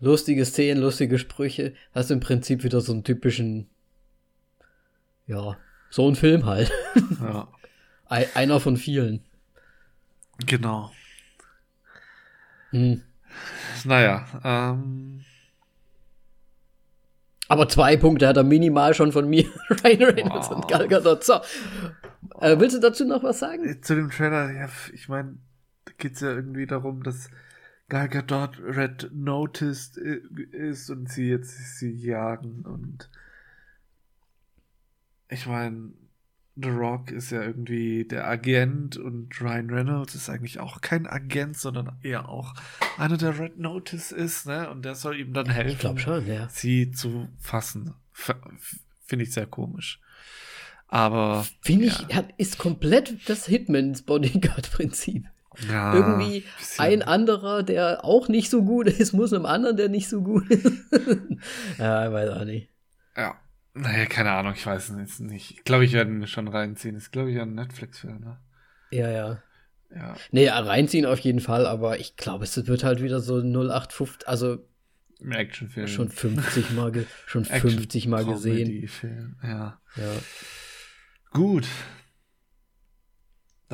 lustige Szenen, lustige Sprüche. Hast du im Prinzip wieder so einen typischen, ja, so ein Film halt. Ja. [LAUGHS] Einer von vielen. Genau. Hm. Naja, ähm. Aber zwei Punkte hat er minimal schon von mir. [LAUGHS] Ryan Reynolds wow. und Gal Gadot. So. Äh, willst du dazu noch was sagen? Zu dem Trailer, ja, ich meine, da geht es ja irgendwie darum, dass Gal Gadot Red Noticed äh, ist und sie jetzt sie jagen und ich meine, The Rock ist ja irgendwie der Agent und Ryan Reynolds ist eigentlich auch kein Agent, sondern eher auch einer der Red Notice ist, ne? Und der soll ihm dann helfen, Ich schon, ja. sie zu fassen. Finde ich sehr komisch. Aber. Finde ich, hat, ist komplett das Hitmans Bodyguard-Prinzip. Ja, Irgendwie ein anderer, der auch nicht so gut ist, muss einem anderen, der nicht so gut ist. [LAUGHS] ja, ich weiß auch nicht. Ja. Naja, keine Ahnung, ich weiß es nicht. Ich glaube, ich werde ihn mir schon reinziehen. Ist, glaube ich, ein Netflix-Film, ne? Ja, ja. Ja. Nee, reinziehen auf jeden Fall, aber ich glaube, es wird halt wieder so 0850, also Ein Actionfilm. schon 50 Mal, ge schon [LAUGHS] Action- 50 Mal gesehen. Ja. Ja. Gut.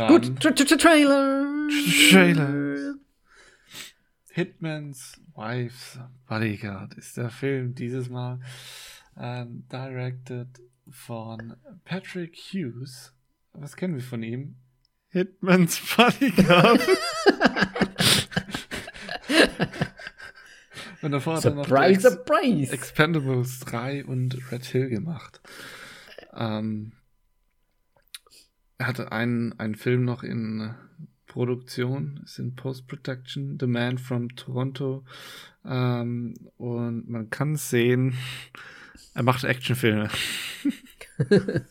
Dann Gut, Tra- Tra- Tra- Trailer. Trailer. Hitman's Wife's Bodyguard ist der Film dieses Mal ähm, directed von Patrick Hughes. Was kennen wir von ihm? Hitman's Bodyguard. [LAUGHS] Und davor hat er noch Surprise, Ex surprise. Expendables 3 und Red Hill gemacht. Ähm, er hatte einen, einen Film noch in äh, Produktion, ist in Post-Production, The Man from Toronto. Ähm, und man kann sehen, [LAUGHS] er macht Actionfilme. [LAUGHS]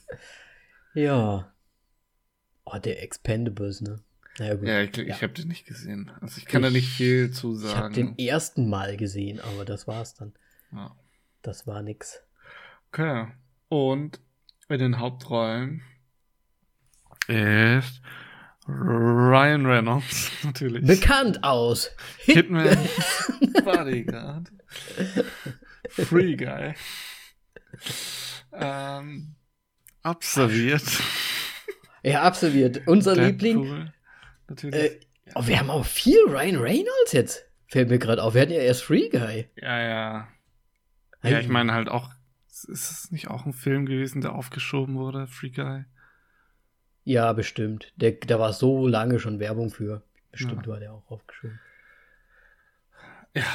Ja. Oh, der Expendables, ne? Naja, gut. Ja, ich, ich Ja. habe den nicht gesehen. Also ich kann da nicht viel zu Ich habe den sagen. ersten Mal gesehen, aber das war's dann. Ja. Das war nix. Okay. Und in den Hauptrollen ist Ryan Reynolds, [LAUGHS] natürlich. Bekannt aus Hitman, [LAUGHS] Bodyguard, Free Guy, ähm, absolviert. Ja, absolviert. Unser Liebling. Deadpool, natürlich. Äh, oh, wir haben auch viel Ryan Reynolds jetzt. Fällt mir gerade auf. Wir hatten ja erst Free Guy. ja, ja. Ja, ich meine halt auch, ist es nicht auch ein Film gewesen, der aufgeschoben wurde, Free Guy? Ja, bestimmt. Der, da war so lange schon Werbung für. Bestimmt Ja. war der auch aufgeschoben. Ja.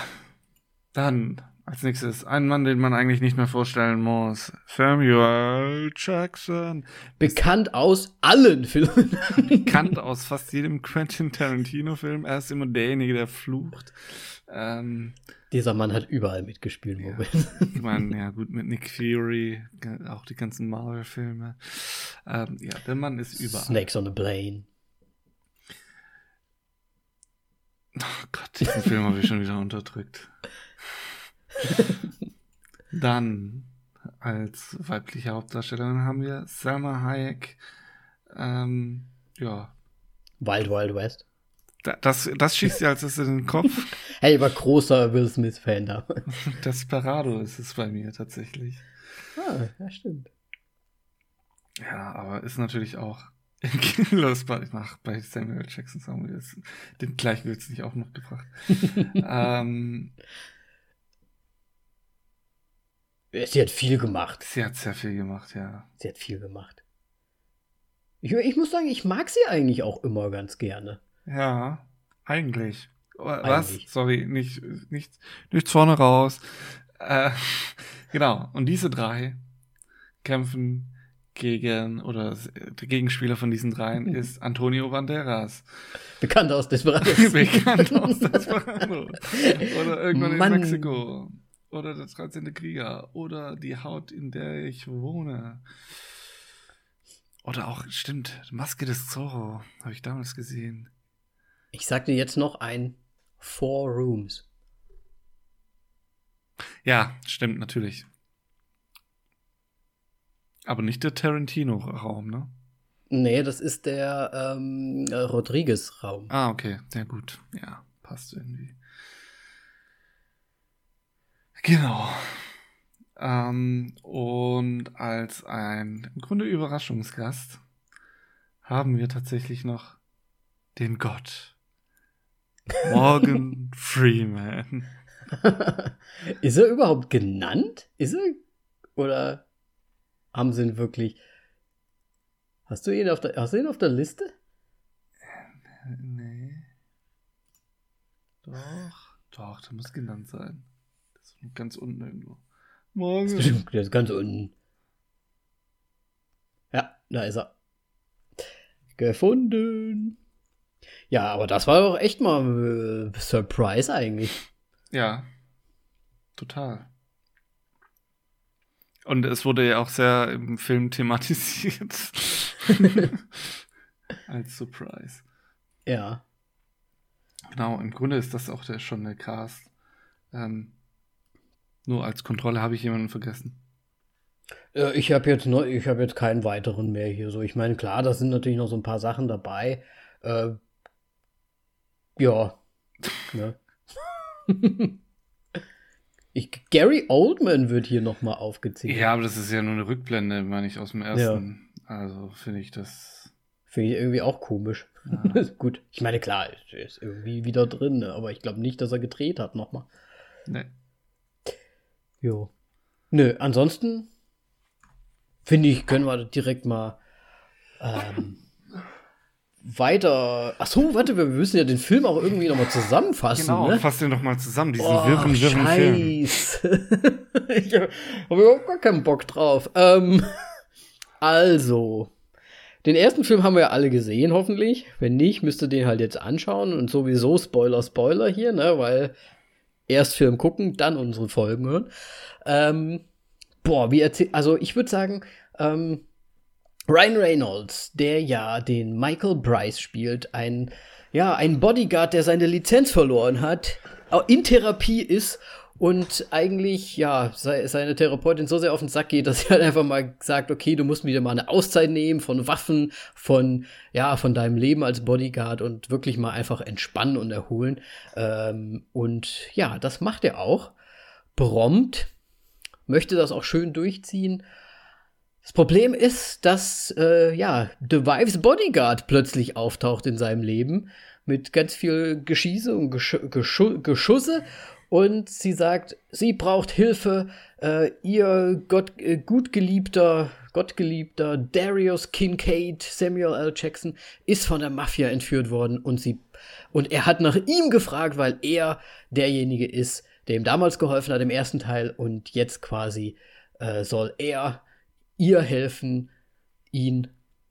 Dann als nächstes ein Mann, den man eigentlich nicht mehr vorstellen muss. Samuel Jackson. Bekannt aus allen Filmen. Bekannt [LAUGHS] aus fast jedem Quentin Tarantino-Film. Er ist immer derjenige, der flucht. Ähm, Dieser Mann hat überall mitgespielt, Ja. Moment. ich meine, ja gut, mit Nick Fury, auch die ganzen Marvel-Filme. Ähm, ja, der Mann ist überall. Snakes on the Plane. Oh Gott, diesen Film habe ich schon wieder unterdrückt. Dann als weibliche Hauptdarstellerin haben wir Selma Hayek. Ähm, ja, Wild Wild West. da- das, das schießt ihr als erstes in den Kopf. Hey, ich war großer Will Smith-Fan damals. [LAUGHS] Desperado ist es bei mir tatsächlich. Ah, ja, stimmt. Ja, aber ist natürlich auch [LAUGHS] los bei, nach, bei Samuel Jackson jetzt den gleichen Witz nicht auch noch gebracht. [LAUGHS] ähm, Sie hat viel gemacht. sie hat sehr viel gemacht, ja. Sie hat viel gemacht. Ich, ich muss sagen, ich mag sie eigentlich auch immer ganz gerne. Ja, eigentlich. Was? Eigentlich. Sorry, nicht, nicht, nicht vorne raus. Äh, [LAUGHS] genau. Und diese drei kämpfen gegen, oder der Gegenspieler von diesen dreien [LAUGHS] ist Antonio Banderas. Bekannt aus Desperados. [LAUGHS] Bekannt aus Desperado. Oder irgendwann Mann. in Mexiko. Oder der 13. Krieger. Oder die Haut, in der ich wohne. Oder auch, stimmt, Maske des Zorro. Habe ich damals gesehen. Ich sag dir jetzt noch ein Four Rooms. Ja, stimmt, natürlich. Aber nicht der Tarantino-Raum, ne? Nee, das ist der ähm, äh, Rodriguez-Raum. Ah, okay, sehr gut. Ja, passt irgendwie. Genau. Ähm, und als ein im Grunde Überraschungsgast haben wir tatsächlich noch den Gott. Morgan Freeman. [LAUGHS] ist er überhaupt genannt? Ist er? Oder haben sie ihn wirklich. Hast du ihn auf der, hast du ihn auf der Liste? Nee. Doch. Doch, der muss genannt sein. Das ist ganz unten irgendwo. Das ist Morgan. bestimmt der ist ganz unten. Ja, da ist er. Gefunden. Ja, aber das war doch echt mal äh, Surprise eigentlich. Ja, total. Und es wurde ja auch sehr im Film thematisiert. [LAUGHS] Als Surprise. Ja. Genau, im Grunde ist das auch der, schon der Cast. Ähm, nur als Kontrolle habe ich jemanden vergessen. Ja, ich habe jetzt, ich hab jetzt keinen weiteren mehr hier. So, ich meine, klar, da sind natürlich noch so ein paar Sachen dabei. Äh, ja. ne? ich, Gary Oldman wird hier nochmal aufgezählt. Ja, aber das ist ja nur eine Rückblende, meine ich, aus dem ersten. Ja. Also finde ich das. Finde ich irgendwie auch komisch. Ja. [LAUGHS] Gut, ich meine, klar, er ist irgendwie wieder drin, ne, aber ich glaube nicht, dass er gedreht hat nochmal. Nee. Jo. Nö, ansonsten finde ich, können wir direkt mal ähm, weiter. Achso, warte, wir müssen ja den Film auch irgendwie nochmal zusammenfassen. Genau, ne? fass den doch mal zusammen, diesen oh, wirren, wirren Scheiß. Film. [LAUGHS] ich habe überhaupt gar keinen Bock drauf. Ähm, [LAUGHS] also, den ersten Film haben wir ja alle gesehen, hoffentlich. Wenn nicht, müsst ihr den halt jetzt anschauen. Und sowieso Spoiler, Spoiler hier, ne? Weil erst Film gucken, dann unsere Folgen hören. Ähm, boah, wie erzählt. Also, ich würde sagen, ähm, Ryan Reynolds, der ja den Michael Bryce spielt, ein, ja, ein Bodyguard, der seine Lizenz verloren hat, in Therapie ist und eigentlich, ja, seine Therapeutin so sehr auf den Sack geht, dass sie halt einfach mal sagt, okay, du musst wieder mal eine Auszeit nehmen von Waffen, von, ja, von deinem Leben als Bodyguard und wirklich mal einfach entspannen und erholen. Ähm, und ja, das macht er auch. Prompt, möchte das auch schön durchziehen. Das Problem ist, dass, äh, ja, The Wives Bodyguard plötzlich auftaucht in seinem Leben mit ganz viel Geschieße und Gesch Geschu Geschusse und sie sagt, sie braucht Hilfe. Äh, ihr Gott, äh, gut geliebter, gottgeliebter Darius Kincaid, Samuel L. Jackson, ist von der Mafia entführt worden und sie und er hat nach ihm gefragt, weil er derjenige ist, der ihm damals geholfen hat im ersten Teil und jetzt quasi äh, soll er ihr helfen, ihn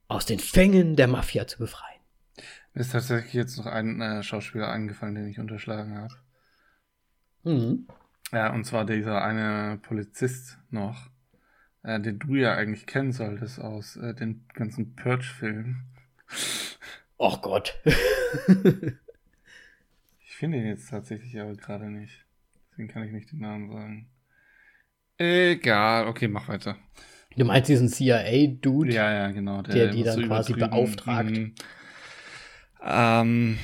aus den Fängen der Mafia zu befreien. Mir ist tatsächlich jetzt noch ein äh, Schauspieler eingefallen, den ich unterschlagen habe. Mhm. Ja, und zwar dieser eine Polizist noch, äh, den du ja eigentlich kennen solltest aus äh, den ganzen Purge-Filmen. Och Gott. [LAUGHS] ich finde ihn jetzt tatsächlich aber gerade nicht. Deswegen kann ich nicht den Namen sagen. Egal, okay, mach weiter. Du meinst diesen CIA-Dude? Ja, ja, genau. Der, der die dann so quasi beauftragt. Mhm. Ähm,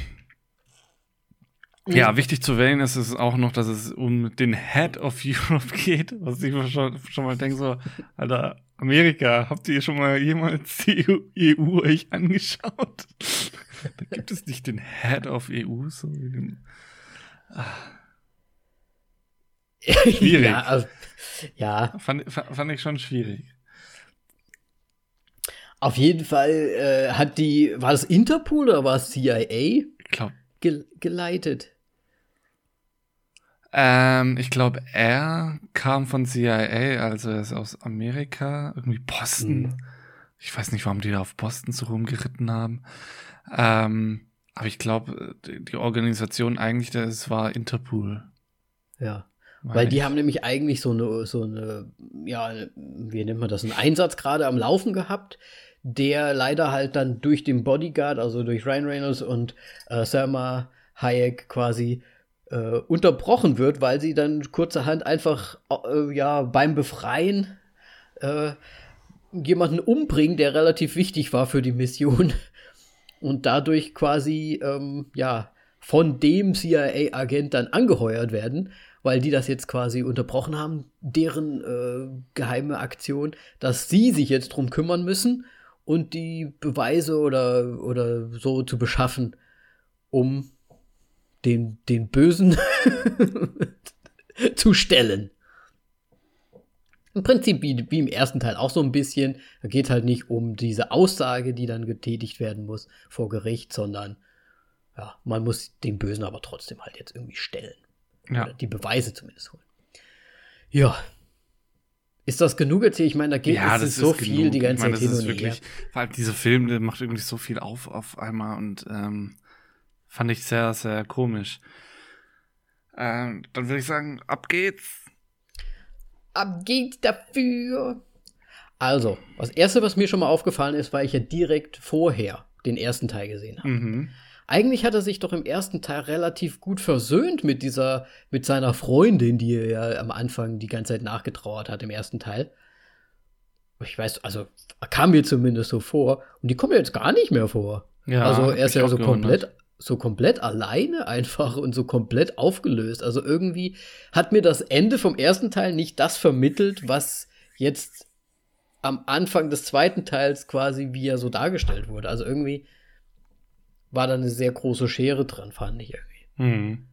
ja, wichtig zu wählen ist es auch noch, dass es um den Head of Europe [LAUGHS] geht, was ich schon, schon mal denke, so, Alter, Amerika, habt ihr schon mal jemals die EU, EU euch angeschaut? da gibt es nicht den Head of EU, so wie dem, ah. Schwierig. ja, also, ja. Fand, fand ich schon schwierig. Auf jeden Fall äh, hat die, war das Interpol oder war es CIA? Ich glaube. Ge geleitet. Ähm, ich glaube, er kam von CIA, also er ist aus Amerika, irgendwie Boston. Mhm. Ich weiß nicht, warum die da auf Boston so rumgeritten haben. Ähm, aber ich glaube, die, die, Organisation eigentlich, das war Interpol. Ja. Weil die haben nämlich eigentlich so eine, so eine, ja, wie nennt man das, einen Einsatz gerade am Laufen gehabt, der leider halt dann durch den Bodyguard, also durch Ryan Reynolds und äh, Selma Hayek quasi äh, unterbrochen wird, weil sie dann kurzerhand einfach äh, ja beim Befreien äh, jemanden umbringen, der relativ wichtig war für die Mission. [LAUGHS] Und dadurch quasi ähm, ja von dem CIA-Agent dann angeheuert werden, weil die das jetzt quasi unterbrochen haben, deren äh, geheime Aktion, dass sie sich jetzt drum kümmern müssen und die Beweise oder, oder so zu beschaffen, um den, den Bösen [LAUGHS] zu stellen. Im Prinzip wie, wie im ersten Teil auch so ein bisschen. Da geht halt nicht um diese Aussage, die dann getätigt werden muss vor Gericht, sondern ja, man muss den Bösen aber trotzdem halt jetzt irgendwie stellen. Ja. Oder die Beweise zumindest holen. Ja. Ist das genug erzählt? Ich meine, da geht ja, es so viel genug. die ganze ich meine, Zeit hin und wirklich, her. Dieser Film, der macht irgendwie so viel auf auf einmal und ähm, fand ich sehr, sehr komisch. Ähm, dann würde ich sagen, ab geht's. Ab geht's dafür. Also, das erste, was mir schon mal aufgefallen ist, weil ich ja direkt vorher den ersten Teil gesehen habe. Mhm. Eigentlich hat er sich doch im ersten Teil relativ gut versöhnt mit dieser, mit seiner Freundin, die er ja am Anfang die ganze Zeit nachgetrauert hat im ersten Teil. Ich weiß, also kam mir zumindest so vor. Und die kommt jetzt gar nicht mehr vor. Ja, also er ist ja so komplett, so komplett alleine einfach und so komplett aufgelöst. Also irgendwie hat mir das Ende vom ersten Teil nicht das vermittelt, was jetzt am Anfang des zweiten Teils quasi wie er so dargestellt wurde. Also irgendwie war da eine sehr große Schere dran, fand ich irgendwie. Mhm.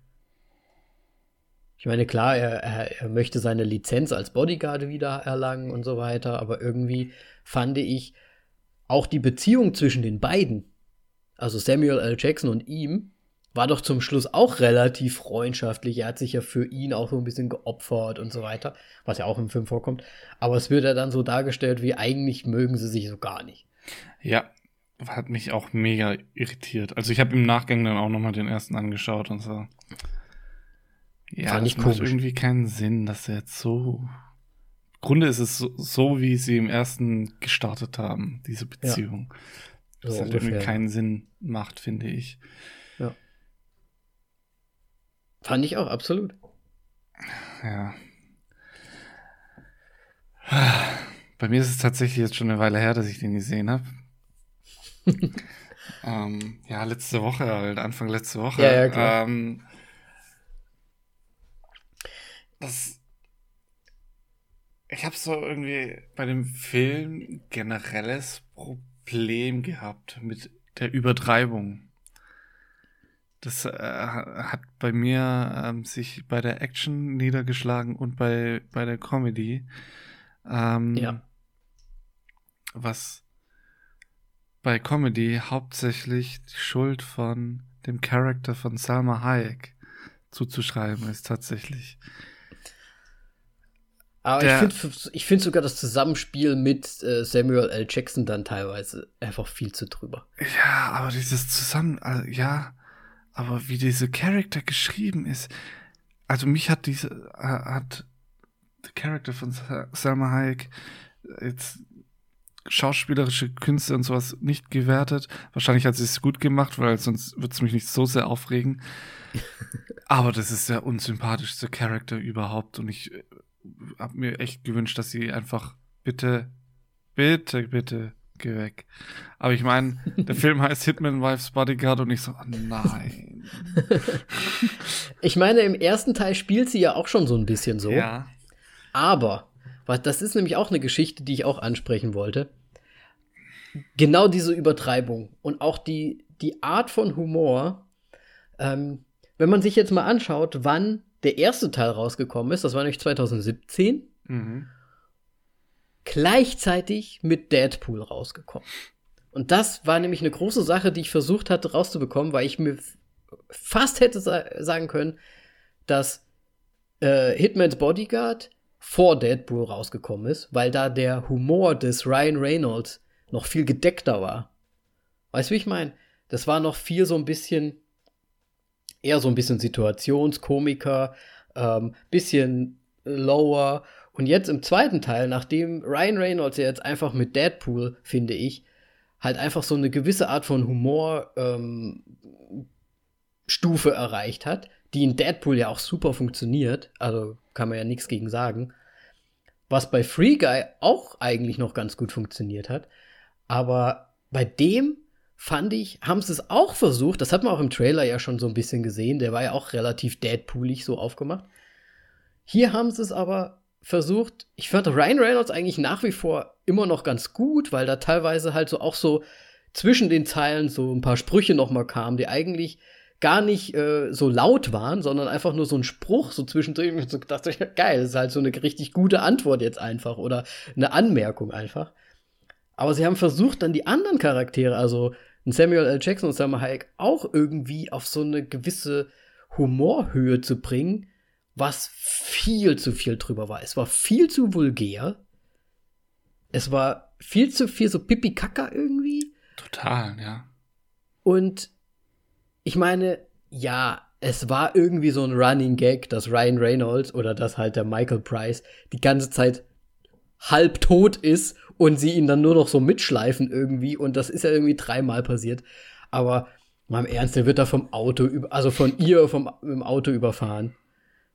Ich meine, klar, er, er, er, möchte seine Lizenz als Bodyguard wieder erlangen und so weiter, aber irgendwie fand ich auch die Beziehung zwischen den beiden, also Samuel L. Jackson und ihm, war doch zum Schluss auch relativ freundschaftlich. Er hat sich ja für ihn auch so ein bisschen geopfert und so weiter, was ja auch im Film vorkommt. Aber es wird ja dann so dargestellt, wie eigentlich mögen sie sich so gar nicht. Ja, hat mich auch mega irritiert. Also ich habe im Nachgang dann auch nochmal den ersten angeschaut und so. Ja, Fand das macht irgendwie keinen Sinn, dass er jetzt so. Im Grunde ist es so, so, wie sie im ersten gestartet haben, diese Beziehung. Ja. Das so halt irgendwie keinen Sinn macht, finde ich. Ja. Fand ich auch, absolut. Ja. Bei mir ist es tatsächlich jetzt schon eine Weile her, dass ich den gesehen habe. [LAUGHS] ähm, ja, letzte Woche halt, Anfang letzte Woche. Ja, ja, klar. Ähm, das, ich habe so irgendwie bei dem Film generelles Problem gehabt mit der Übertreibung. Das äh, hat bei mir ähm, sich bei der Action niedergeschlagen und bei, bei der Comedy. Ähm, ja. Was bei Comedy hauptsächlich die Schuld von dem Charakter von Salma Hayek zuzuschreiben ist tatsächlich. Aber der, ich finde find sogar das Zusammenspiel mit äh, Samuel L. Jackson dann teilweise einfach viel zu drüber. Ja, aber dieses Zusammen, äh, ja, aber wie diese Charakter geschrieben ist, also mich hat diese, äh, hat der Charakter von Salma Hayek jetzt schauspielerische Künste und sowas nicht gewertet. Wahrscheinlich hat sie es gut gemacht, weil sonst würde es mich nicht so sehr aufregen. [LAUGHS] Aber das ist der unsympathischste Charakter überhaupt und ich äh, habe mir echt gewünscht, dass sie einfach bitte, bitte, bitte geh weg. Aber ich meine, der Film heißt Hitman Wife's Bodyguard und ich so, oh nein. [LAUGHS] ich meine, im ersten Teil spielt sie ja auch schon so ein bisschen so. Ja. Aber weil das ist nämlich auch eine Geschichte, die ich auch ansprechen wollte. Genau diese Übertreibung und auch die, die Art von Humor. Ähm, wenn man sich jetzt mal anschaut, wann der erste Teil rausgekommen ist, das war nämlich 2017, mhm. gleichzeitig mit Deadpool rausgekommen. Und das war nämlich eine große Sache, die ich versucht hatte rauszubekommen, weil ich mir fast hätte sa sagen können, dass äh, Hitman's Bodyguard vor Deadpool rausgekommen ist, weil da der Humor des Ryan Reynolds noch viel gedeckter war. Weißt du, wie ich meine? Das war noch viel so ein bisschen, eher so ein bisschen Situationskomiker, ähm, bisschen lower. Und jetzt im zweiten Teil, nachdem Ryan Reynolds ja jetzt einfach mit Deadpool, finde ich, halt einfach so eine gewisse Art von Humor ähm, erreicht hat, die in Deadpool ja auch super funktioniert, also kann man ja nichts gegen sagen. Was bei Free Guy auch eigentlich noch ganz gut funktioniert hat. Aber bei dem fand ich, haben sie es auch versucht, das hat man auch im Trailer ja schon so ein bisschen gesehen, der war ja auch relativ Deadpoolig so aufgemacht. Hier haben sie es aber versucht, ich fand Ryan Reynolds eigentlich nach wie vor immer noch ganz gut, weil da teilweise halt so auch so zwischen den Zeilen so ein paar Sprüche noch mal kamen, die eigentlich gar nicht äh, so laut waren, sondern einfach nur so ein Spruch so zwischendrin. So dachte ich, [LAUGHS] geil, das ist halt so eine richtig gute Antwort jetzt einfach oder eine Anmerkung einfach. Aber sie haben versucht, dann die anderen Charaktere, also Samuel L. Jackson und Salma Hayek, auch irgendwie auf so eine gewisse Humorhöhe zu bringen, was viel zu viel drüber war. Es war viel zu vulgär. Es war viel zu viel so Pipi-Kaka irgendwie. Total, ja. Und ich meine, ja, es war irgendwie so ein Running Gag, dass Ryan Reynolds oder dass halt der Michael Price die ganze Zeit halb tot ist und sie ihn dann nur noch so mitschleifen irgendwie und das ist ja irgendwie dreimal passiert. Aber mal im Ernst, der wird da vom Auto, über, also von ihr vom im Auto überfahren.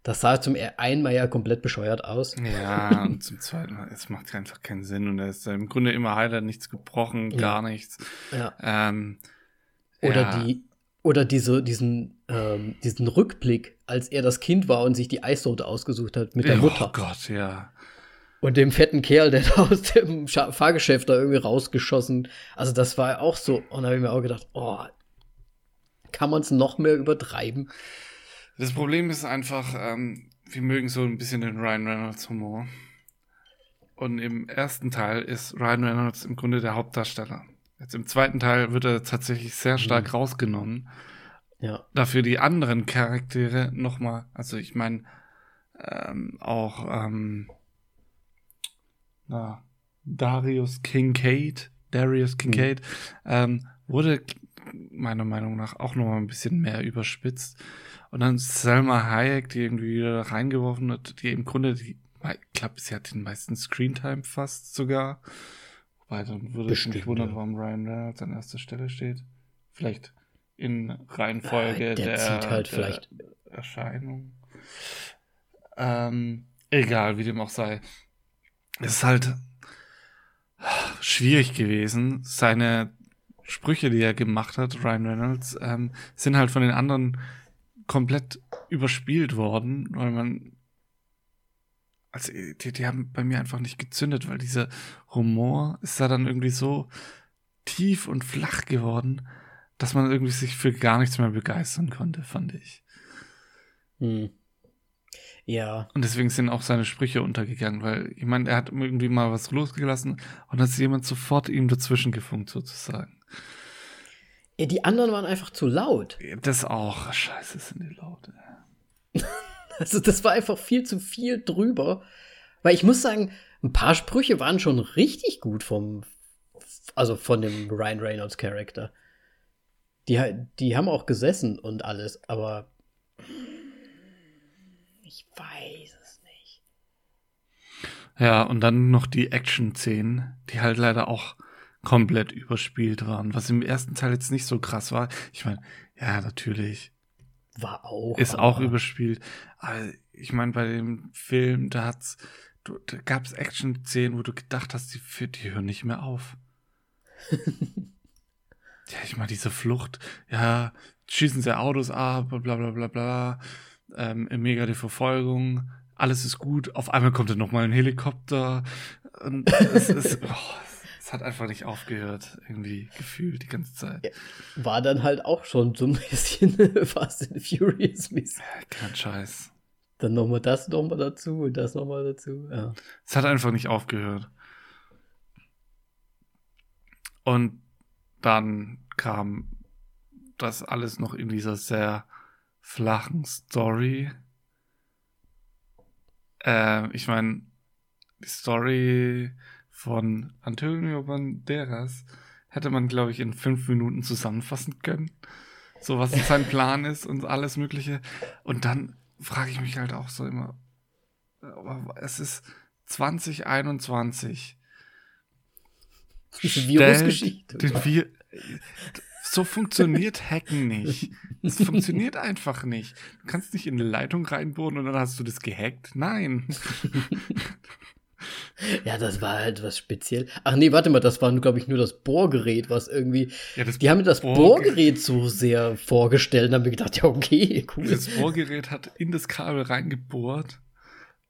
Das sah zum einmal ja komplett bescheuert aus. Ja, und zum zweiten Mal, es macht einfach keinen Sinn und er ist im Grunde immer heil, hat nichts gebrochen, ja. gar nichts. Ja. Ähm, oder ja. die, oder diese, diesen, ähm, diesen Rückblick, als er das Kind war und sich die Eissorte ausgesucht hat mit der Mutter. Oh Gott, ja. Und dem fetten Kerl, der [LAUGHS] da aus dem Fahrgeschäft da irgendwie rausgeschossen. Also das war auch so. Und da habe ich mir auch gedacht, oh, kann man es noch mehr übertreiben? Das Problem ist einfach, ähm, wir mögen so ein bisschen den Ryan Reynolds Humor. Und im ersten Teil ist Ryan Reynolds im Grunde der Hauptdarsteller. Jetzt im zweiten Teil wird er tatsächlich sehr stark mhm. rausgenommen. Ja. Dafür die anderen Charaktere nochmal, also ich meine, ähm, auch ähm, na, Darius Kincaid, Darius Kincaid, mhm. ähm, wurde meiner Meinung nach auch nochmal ein bisschen mehr überspitzt. Und dann Selma Hayek, die irgendwie wieder reingeworfen hat, die im Grunde, die, ich glaube, sie hat den meisten Screentime fast sogar. Wobei, dann würde ich mich wundern, ja. warum Ryan Reynolds an erster Stelle steht. Vielleicht in Reihenfolge ja, der, der, halt der. Erscheinung. Ähm, egal, wie dem auch sei. Es ist halt schwierig gewesen. Seine Sprüche, die er gemacht hat, Ryan Reynolds, ähm, sind halt von den anderen komplett überspielt worden, weil man also die, die haben bei mir einfach nicht gezündet, weil dieser Humor ist da dann irgendwie so tief und flach geworden, dass man irgendwie sich für gar nichts mehr begeistern konnte, fand ich. Hm. Ja. Und deswegen sind auch seine Sprüche untergegangen, weil ich meine, er hat irgendwie mal was losgelassen und ist jemand sofort ihm dazwischen gefunkt, sozusagen. Ja, die anderen waren einfach zu laut. Das auch. Scheiße, sind die laut. [LAUGHS] also, das war einfach viel zu viel drüber. Weil ich muss sagen, ein paar Sprüche waren schon richtig gut vom, also von dem Ryan Reynolds Charakter. Die, die haben auch gesessen und alles, aber ich weiß es nicht. Ja, und dann noch die Action-Szenen, die halt leider auch komplett überspielt waren, was im ersten Teil jetzt nicht so krass war. Ich meine, ja, natürlich. War auch. Ist auch überspielt. Aber ich meine, bei dem Film, da hat's, da gab's Action-Szenen, wo du gedacht hast, die, die hören nicht mehr auf. [LAUGHS] ja, ich meine, diese Flucht, ja, schießen sie Autos ab, bla bla bla bla, ähm, mega die Verfolgung, alles ist gut, auf einmal kommt dann nochmal ein Helikopter und es ist, [LAUGHS] oh, hat einfach nicht aufgehört, irgendwie gefühlt die ganze Zeit. War dann halt auch schon so ein [LAUGHS] bisschen Fast and Furious mäßig. Kein Scheiß. Dann nochmal das nochmal dazu und das nochmal dazu. Ja. Es hat einfach nicht aufgehört. Und dann kam das alles noch in dieser sehr flachen Story. Äh, ich meine, die Story von Antonio Banderas hätte man, glaube ich, in fünf Minuten zusammenfassen können. So was [LAUGHS] sein Plan ist und alles Mögliche. Und dann frage ich mich halt auch so immer, es ist 2021. Diese Virusgeschichte. Wir so funktioniert Hacken nicht. Es funktioniert einfach nicht. Du kannst nicht in eine Leitung reinbohren und dann hast du das gehackt. Nein. [LAUGHS] Ja, das war halt was speziell. Ach nee, warte mal, das war, glaube ich, nur das Bohrgerät, was irgendwie. Ja, das die haben mir das Bohrgerät, Bohrgerät so sehr vorgestellt und haben mir gedacht, ja, okay, cool. Das Bohrgerät hat in das Kabel reingebohrt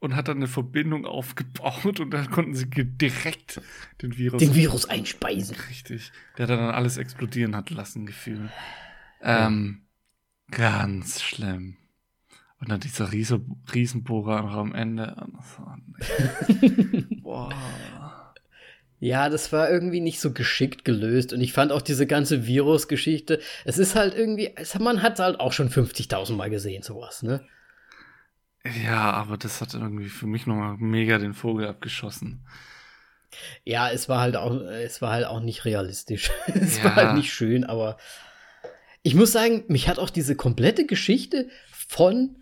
und hat dann eine Verbindung aufgebaut und dann konnten sie direkt den Virus. Den Virus einspeisen. Richtig. Der hat dann alles explodieren hat lassen, Gefühl. Ähm, ganz schlimm. Und dann dieser Riese, Riesenbohrer am Ende. [LAUGHS] Boah. Ja, das war irgendwie nicht so geschickt gelöst. Und ich fand auch diese ganze Virus-Geschichte, es ist halt irgendwie, man hat es halt auch schon 50.000 Mal gesehen, sowas, ne? Ja, aber das hat irgendwie für mich nochmal mega den Vogel abgeschossen. Ja, es war halt auch, es war halt auch nicht realistisch. [LAUGHS] es Ja. war halt nicht schön, aber ich muss sagen, mich hat auch diese komplette Geschichte von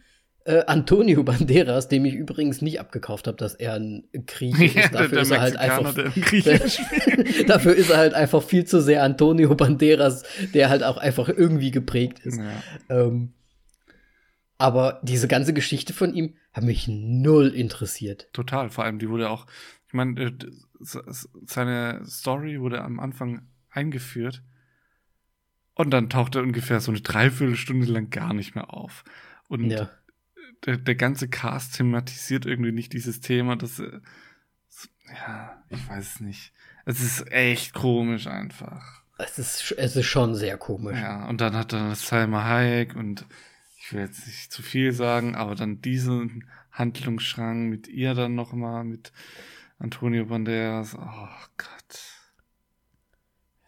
äh, Antonio [LAUGHS] Banderas, dem ich übrigens nicht abgekauft habe, dass er ein Grieche ist. Dafür ist er halt einfach. [LAUGHS] Dafür ist er halt einfach viel zu sehr Antonio Banderas, der halt auch einfach irgendwie geprägt ist. ja. Ähm, aber diese ganze Geschichte von ihm hat mich null interessiert. Total, vor allem die wurde auch, ich meine, äh, seine Story wurde am Anfang eingeführt und dann taucht er ungefähr so eine Dreiviertelstunde lang gar nicht mehr auf. Und Ja. der, der ganze Cast thematisiert irgendwie nicht dieses Thema, das, äh, ja, ich weiß es nicht. Es ist echt komisch einfach. Es ist, es ist schon sehr komisch. Ja, und dann hat er Salma Hayek und ich will jetzt nicht zu viel sagen, aber dann diesen Handlungsschrank mit ihr dann nochmal, mit Antonio Banderas. Oh Gott.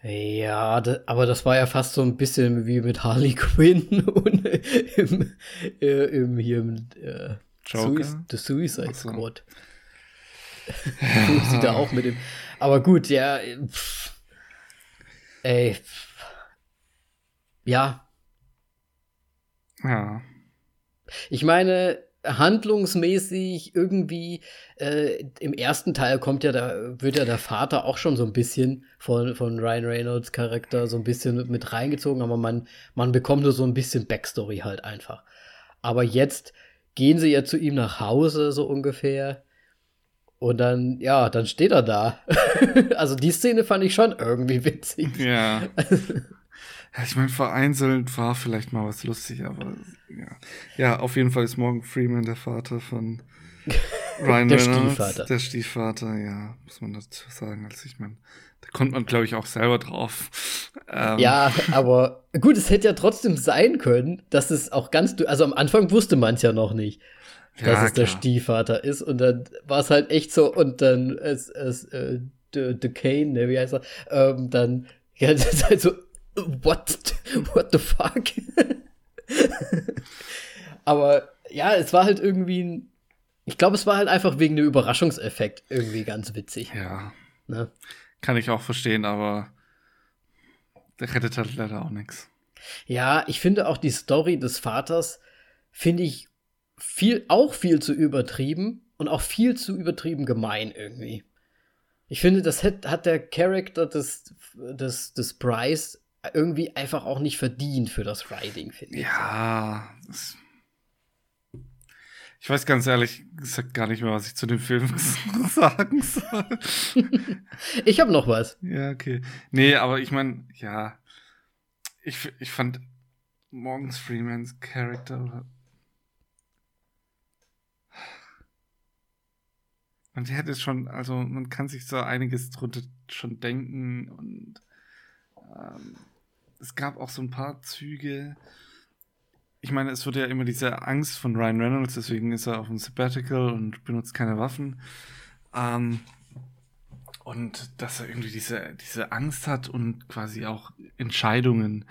Ja, da, aber das war ja fast so ein bisschen wie mit Harley Quinn [LAUGHS] und im, äh, im hier im äh, Joker? Sui- The Suicide Ach so. Squad. [LAUGHS] Wo sie da auch mit dem. Aber gut, ja. Pff. Ey. pff. Ja, Ja. Ich meine, handlungsmäßig irgendwie äh, im ersten Teil kommt ja da wird ja der Vater auch schon so ein bisschen von von Ryan Reynolds Charakter so ein bisschen mit, mit reingezogen, aber man man bekommt nur so ein bisschen Backstory halt einfach. Aber jetzt gehen sie ja zu ihm nach Hause so ungefähr und dann ja, dann steht er da. [LAUGHS] also die Szene fand ich schon irgendwie witzig. Ja. [LAUGHS] Ich meine, vereinzelt war vielleicht mal was lustig, aber ja. Ja, auf jeden Fall ist Morgan Freeman der Vater von [LAUGHS] Ryan Der Reynolds. Stiefvater. Der Stiefvater, ja, muss man dazu sagen. Also ich meine, da kommt man, glaube ich, auch selber drauf. Ähm, Ja, aber gut, es hätte ja trotzdem sein können, dass es auch ganz, also am Anfang wusste man es ja noch nicht, dass ja, es der klar. Stiefvater ist und dann war es halt echt so und dann es, es äh, Kane, ne, wie heißt er, ähm, dann, [LAUGHS] ja, das ist halt so, what, what the fuck? aber ja, es war halt irgendwie ein, ich glaube, es war halt einfach wegen dem Überraschungseffekt irgendwie ganz witzig. Ja, Ne? kann ich auch verstehen, aber der rettet halt leider auch nichts. Ja, ich finde auch die Story des Vaters finde ich viel auch viel zu übertrieben und auch viel zu übertrieben gemein irgendwie. Ich finde, das hat, hat der Charakter des, des, des Bryce irgendwie einfach auch nicht verdient für das Writing, finde ich. Ja, das, ich weiß ganz ehrlich gesagt gar nicht mehr, was ich zu dem Film [LAUGHS] sagen soll. [LAUGHS] Ich habe noch was. Ja, okay. Nee, aber ich meine, ja, ich, ich fand Morgan Freemans Charakter oder man hätte schon, also man kann sich so einiges drunter schon denken und ähm, es gab auch so ein paar Züge. Ich meine, es wird ja immer diese Angst von Ryan Reynolds, deswegen ist er auf dem Sabbatical und benutzt keine Waffen. Ähm, und dass er irgendwie diese, diese Angst hat und quasi auch Entscheidungen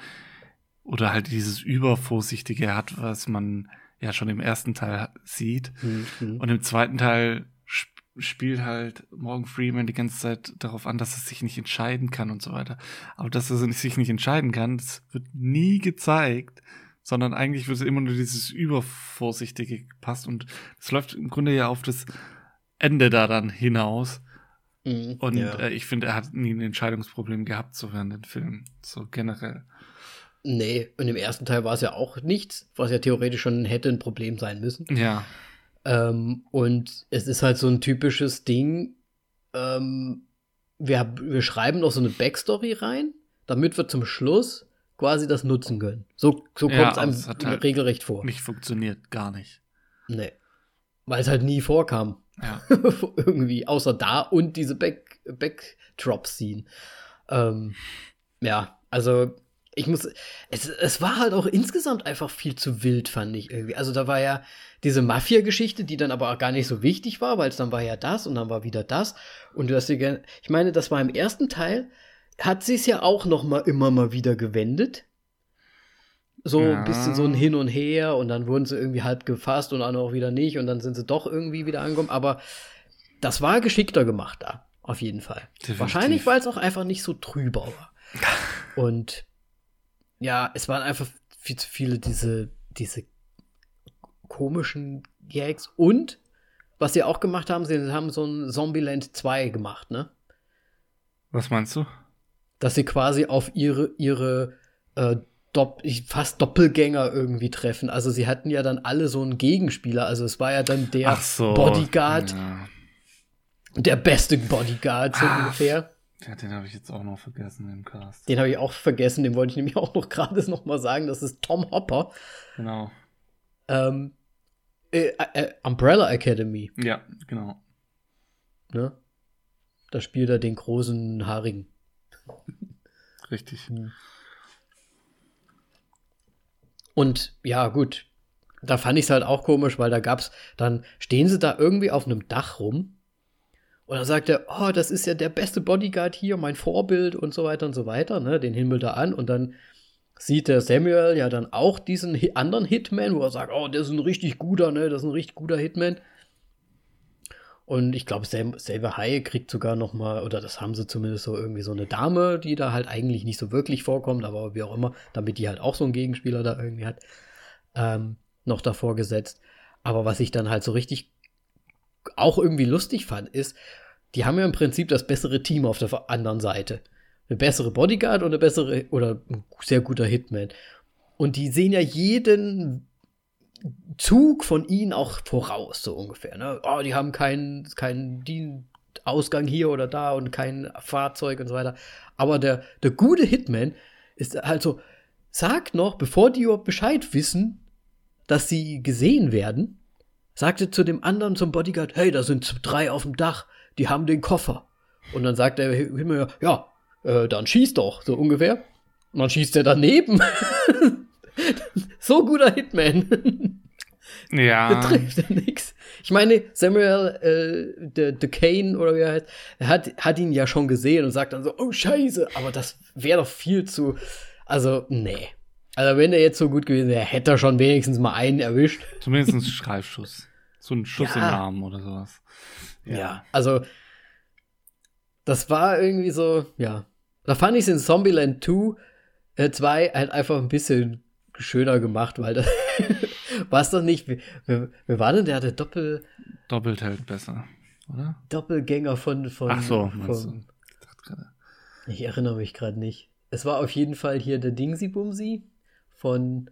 oder halt dieses Übervorsichtige hat, was man ja schon im ersten Teil sieht. Mhm. Und im zweiten Teil spielt halt Morgan Freeman die ganze Zeit darauf an, dass er sich nicht entscheiden kann und so weiter. Aber dass er sich nicht entscheiden kann, das wird nie gezeigt, sondern eigentlich wird immer nur dieses Übervorsichtige gepasst und es läuft im Grunde ja auf das Ende da dann hinaus. Mhm. Und ja. äh, ich finde, er hat nie ein Entscheidungsproblem gehabt, so während den Film. So generell. nee, und im ersten Teil war es ja auch nichts, was ja theoretisch schon hätte ein Problem sein müssen. Ja. Ähm, und es ist halt so ein typisches Ding. Ähm, wir, wir schreiben noch so eine Backstory rein, damit wir zum Schluss quasi das nutzen können. So, so Ja, kommt es aber es einem halt regelrecht vor. Nicht funktioniert, gar nicht. Nee. Weil es halt nie vorkam. Ja. [LAUGHS] Irgendwie, außer da und diese Back Backdrop-Scene. Ähm, ja, also ich muss, es, es war halt auch insgesamt einfach viel zu wild, fand ich irgendwie. Also da war ja diese Mafia-Geschichte, die dann aber auch gar nicht so wichtig war, weil es dann war ja das und dann war wieder das. Und du hast dir ich meine, das war im ersten Teil, hat sie es ja auch noch mal immer mal wieder gewendet. So Ja. ein bisschen so ein Hin und Her und dann wurden sie irgendwie halb gefasst und dann auch wieder nicht und dann sind sie doch irgendwie wieder angekommen. Aber das war geschickter gemacht da. Auf jeden Fall. Definitiv. Wahrscheinlich, weil es auch einfach nicht so trüber war. [LAUGHS] Und ja, es waren einfach viel zu viele diese, diese komischen Gags. Und was sie auch gemacht haben, sie haben so ein Zombieland 2 gemacht, ne? Was meinst du? Dass sie quasi auf ihre, ihre äh, Dopp fast Doppelgänger irgendwie treffen. Also sie hatten ja dann alle so einen Gegenspieler. Also es war ja dann der so, Bodyguard, Ja. der beste Bodyguard so Ah. ungefähr. Ja, den habe ich jetzt auch noch vergessen im Cast. Den habe ich auch vergessen, den wollte ich nämlich [LAUGHS] auch noch gerade noch mal sagen. Das ist Tom Hopper. Genau. Ähm, äh, äh, Umbrella Academy, Ja, genau. ne? Da spielt er den großen Haarigen. Richtig. Und ja, gut. Da fand ich es halt auch komisch, weil da gab's, dann stehen sie da irgendwie auf einem Dach rum. Und dann sagt er, oh, das ist ja der beste Bodyguard hier, mein Vorbild und so weiter und so weiter, ne? Den Himmel da an. Und dann sieht der Samuel ja dann auch diesen anderen Hitman, wo er sagt, oh, der ist ein richtig guter, ne? Das ist ein richtig guter Hitman. Und ich glaube, Sam, Selber Haie kriegt sogar noch mal, oder das haben sie zumindest so irgendwie so eine Dame, die da halt eigentlich nicht so wirklich vorkommt, aber wie auch immer, damit die halt auch so einen Gegenspieler da irgendwie hat, ähm, noch davor gesetzt. Aber was ich dann halt so richtig auch irgendwie lustig fand, ist, die haben ja im Prinzip das bessere Team auf der anderen Seite. Eine bessere Bodyguard und eine bessere oder ein sehr guter Hitman. Und die sehen ja jeden Zug von ihnen auch voraus, so ungefähr. Ne? Oh, die haben keinen keinen Ausgang hier oder da und kein Fahrzeug und so weiter. Aber der, der gute Hitman ist halt so, sagt noch, bevor die überhaupt Bescheid wissen, dass sie gesehen werden, sagte zu dem anderen, zum Bodyguard, hey, da sind drei auf dem Dach, die haben den Koffer. Und dann sagt der Himmel, ja, äh, dann schieß doch, so ungefähr. Und dann schießt er daneben. [LAUGHS] so guter Hitman. Ja. [LAUGHS] trifft ja nix. Ich meine, Samuel äh, de, de Kane oder wie er heißt, er hat, hat ihn ja schon gesehen und sagt dann so, oh Scheiße, aber das wäre doch viel zu. Also, nee. Also, wenn er jetzt so gut gewesen wäre, hätte er schon wenigstens mal einen erwischt. Zumindest ein [LAUGHS] Streifschuss. So ein Schuss Ja. im Arm oder sowas. Ja. Also, das war irgendwie so, ja. Da fand ich es in Zombieland 2, äh, 2 halt einfach ein bisschen schöner gemacht, weil das [LAUGHS] war es doch nicht. Wer, war denn der? Der Doppel, Doppelt hält besser, oder? Doppelgänger von. von Ach so, von? Ich. Ich erinnere mich gerade nicht. Es war auf jeden Fall hier der Dingsy Bumsy von.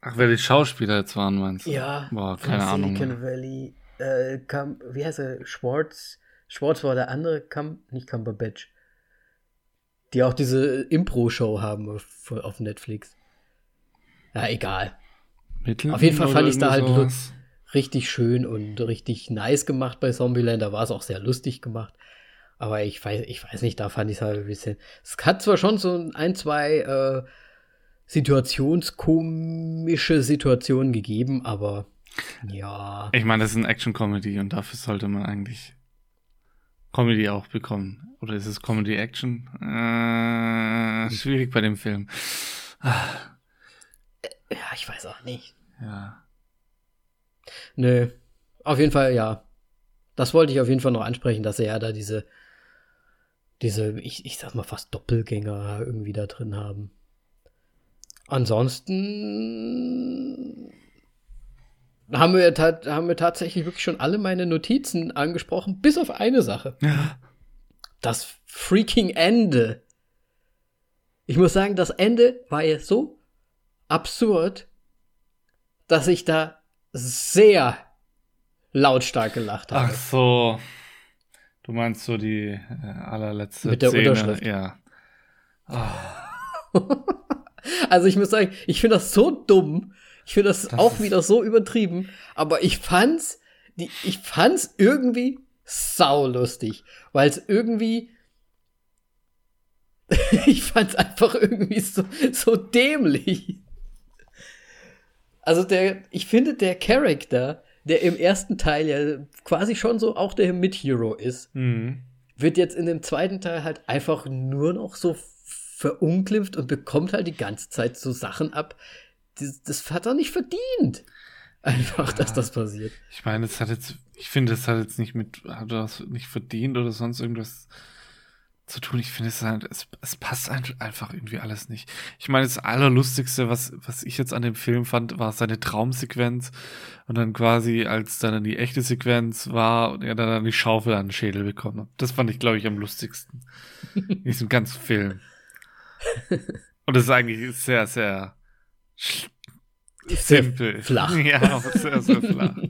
Ach, wer die Schauspieler jetzt waren, meinst du? Ja. Boah, keine Ahnung. Silicon Valley. Äh, Cum, wie heißt er? Schwartz. Schwartz war der andere, Cum, nicht Cumberbatch. Die auch diese Impro-Show haben auf, auf Netflix. Ja, egal. Mittel Auf jeden Fall fand ich's da halt sowas. Richtig schön und richtig nice gemacht bei Zombieland. Da war es auch sehr lustig gemacht. Aber ich weiß, ich weiß nicht, da fand ich es halt ein bisschen. Es hat zwar schon so ein, zwei äh, situationskomische Situationen gegeben, aber ja. Ich meine, das ist ein Action-Comedy und dafür sollte man eigentlich Comedy auch bekommen. Oder ist es Comedy-Action? Äh, schwierig bei dem Film. Ja, ich weiß auch nicht. Ja. Nö. Auf jeden Fall, ja. Das wollte ich auf jeden Fall noch ansprechen, dass sie ja da diese, diese, ich, ich sag mal fast Doppelgänger irgendwie da drin haben. Ansonsten haben wir, haben wir tatsächlich wirklich schon alle meine Notizen angesprochen, bis auf eine Sache. Ja. Das freaking Ende. Ich muss sagen, das Ende war jetzt so absurd, dass ich da sehr lautstark gelacht habe. Ach so. Du meinst so die äh, allerletzte Mit der Szene. Unterschrift. Ja. [LAUGHS] Also ich muss sagen, ich finde das so dumm. Ich finde das, Das auch wieder so übertrieben. Aber ich fand's, die, ich fand's irgendwie saulustig, weil es irgendwie, [LAUGHS] ich fand's einfach irgendwie so, so dämlich. Also der, ich finde der Charakter, der im ersten Teil ja quasi schon so auch der Mid-Hero ist, Mhm. wird jetzt in dem zweiten Teil halt einfach nur noch so verunglimpft und bekommt halt die ganze Zeit so Sachen ab. Das, das hat er nicht verdient. [LAUGHS] Einfach, dass das passiert. Ich meine, es hat jetzt, ich finde, es hat jetzt nicht mit, hat das nicht verdient oder sonst irgendwas zu tun. Ich finde es halt, es, es passt einfach irgendwie alles nicht. Ich meine, das Allerlustigste, was, was ich jetzt an dem Film fand, war seine Traumsequenz. Und dann quasi, als dann die echte Sequenz war und er dann die Schaufel an den Schädel bekommen hat. Das fand ich, glaube ich, am lustigsten. in diesem ganzen Film. [LAUGHS] Und das ist eigentlich sehr, sehr simpel. Flach. [LAUGHS] Ja, sehr, sehr flach. [LAUGHS]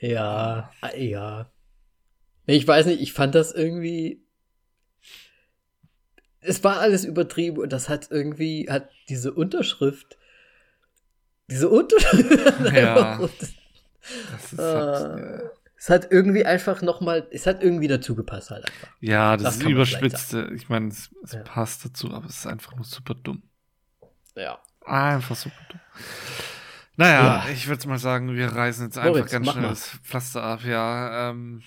ja, ja. Ich weiß nicht, ich fand das irgendwie. Es war alles übertrieben und das hat irgendwie, hat diese Unterschrift. Diese Unterschrift. Ja. das ist halt, es hat irgendwie einfach nochmal, es hat irgendwie dazu gepasst halt einfach. Ja, das, das ist überspitzte. Ich meine, es, es ja. passt dazu, aber es ist einfach nur super dumm. Ja. Einfach super dumm. Naja, ja. ich würde mal sagen, wir reißen jetzt einfach ganz schnell mal. das Pflaster ab, ja. Ähm,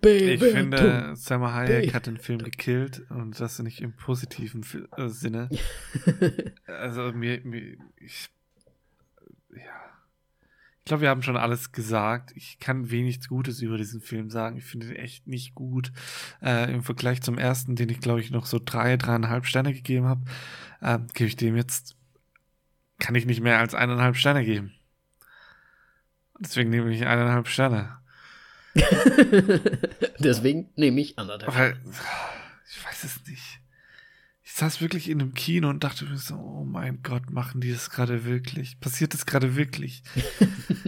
Baby, ich finde, Selma Hayek hat den Film gekillt und das nicht im positiven äh, Sinne. [LAUGHS] also mir, mir ich, ja. Ich glaube, wir haben schon alles gesagt. Ich kann wenig Gutes über diesen Film sagen. Ich finde ihn echt nicht gut. Äh, Im Vergleich zum ersten, den ich glaube ich noch so drei, dreieinhalb Sterne gegeben habe, äh, gebe ich dem jetzt, kann ich nicht mehr als eineinhalb Sterne geben. Deswegen nehme ich eineinhalb Sterne. [LAUGHS] Deswegen nehme ich anderthalb. Weil, ich weiß es nicht. Ich saß wirklich in einem Kino und dachte mir so, oh mein Gott, machen die das gerade wirklich? Passiert das gerade wirklich?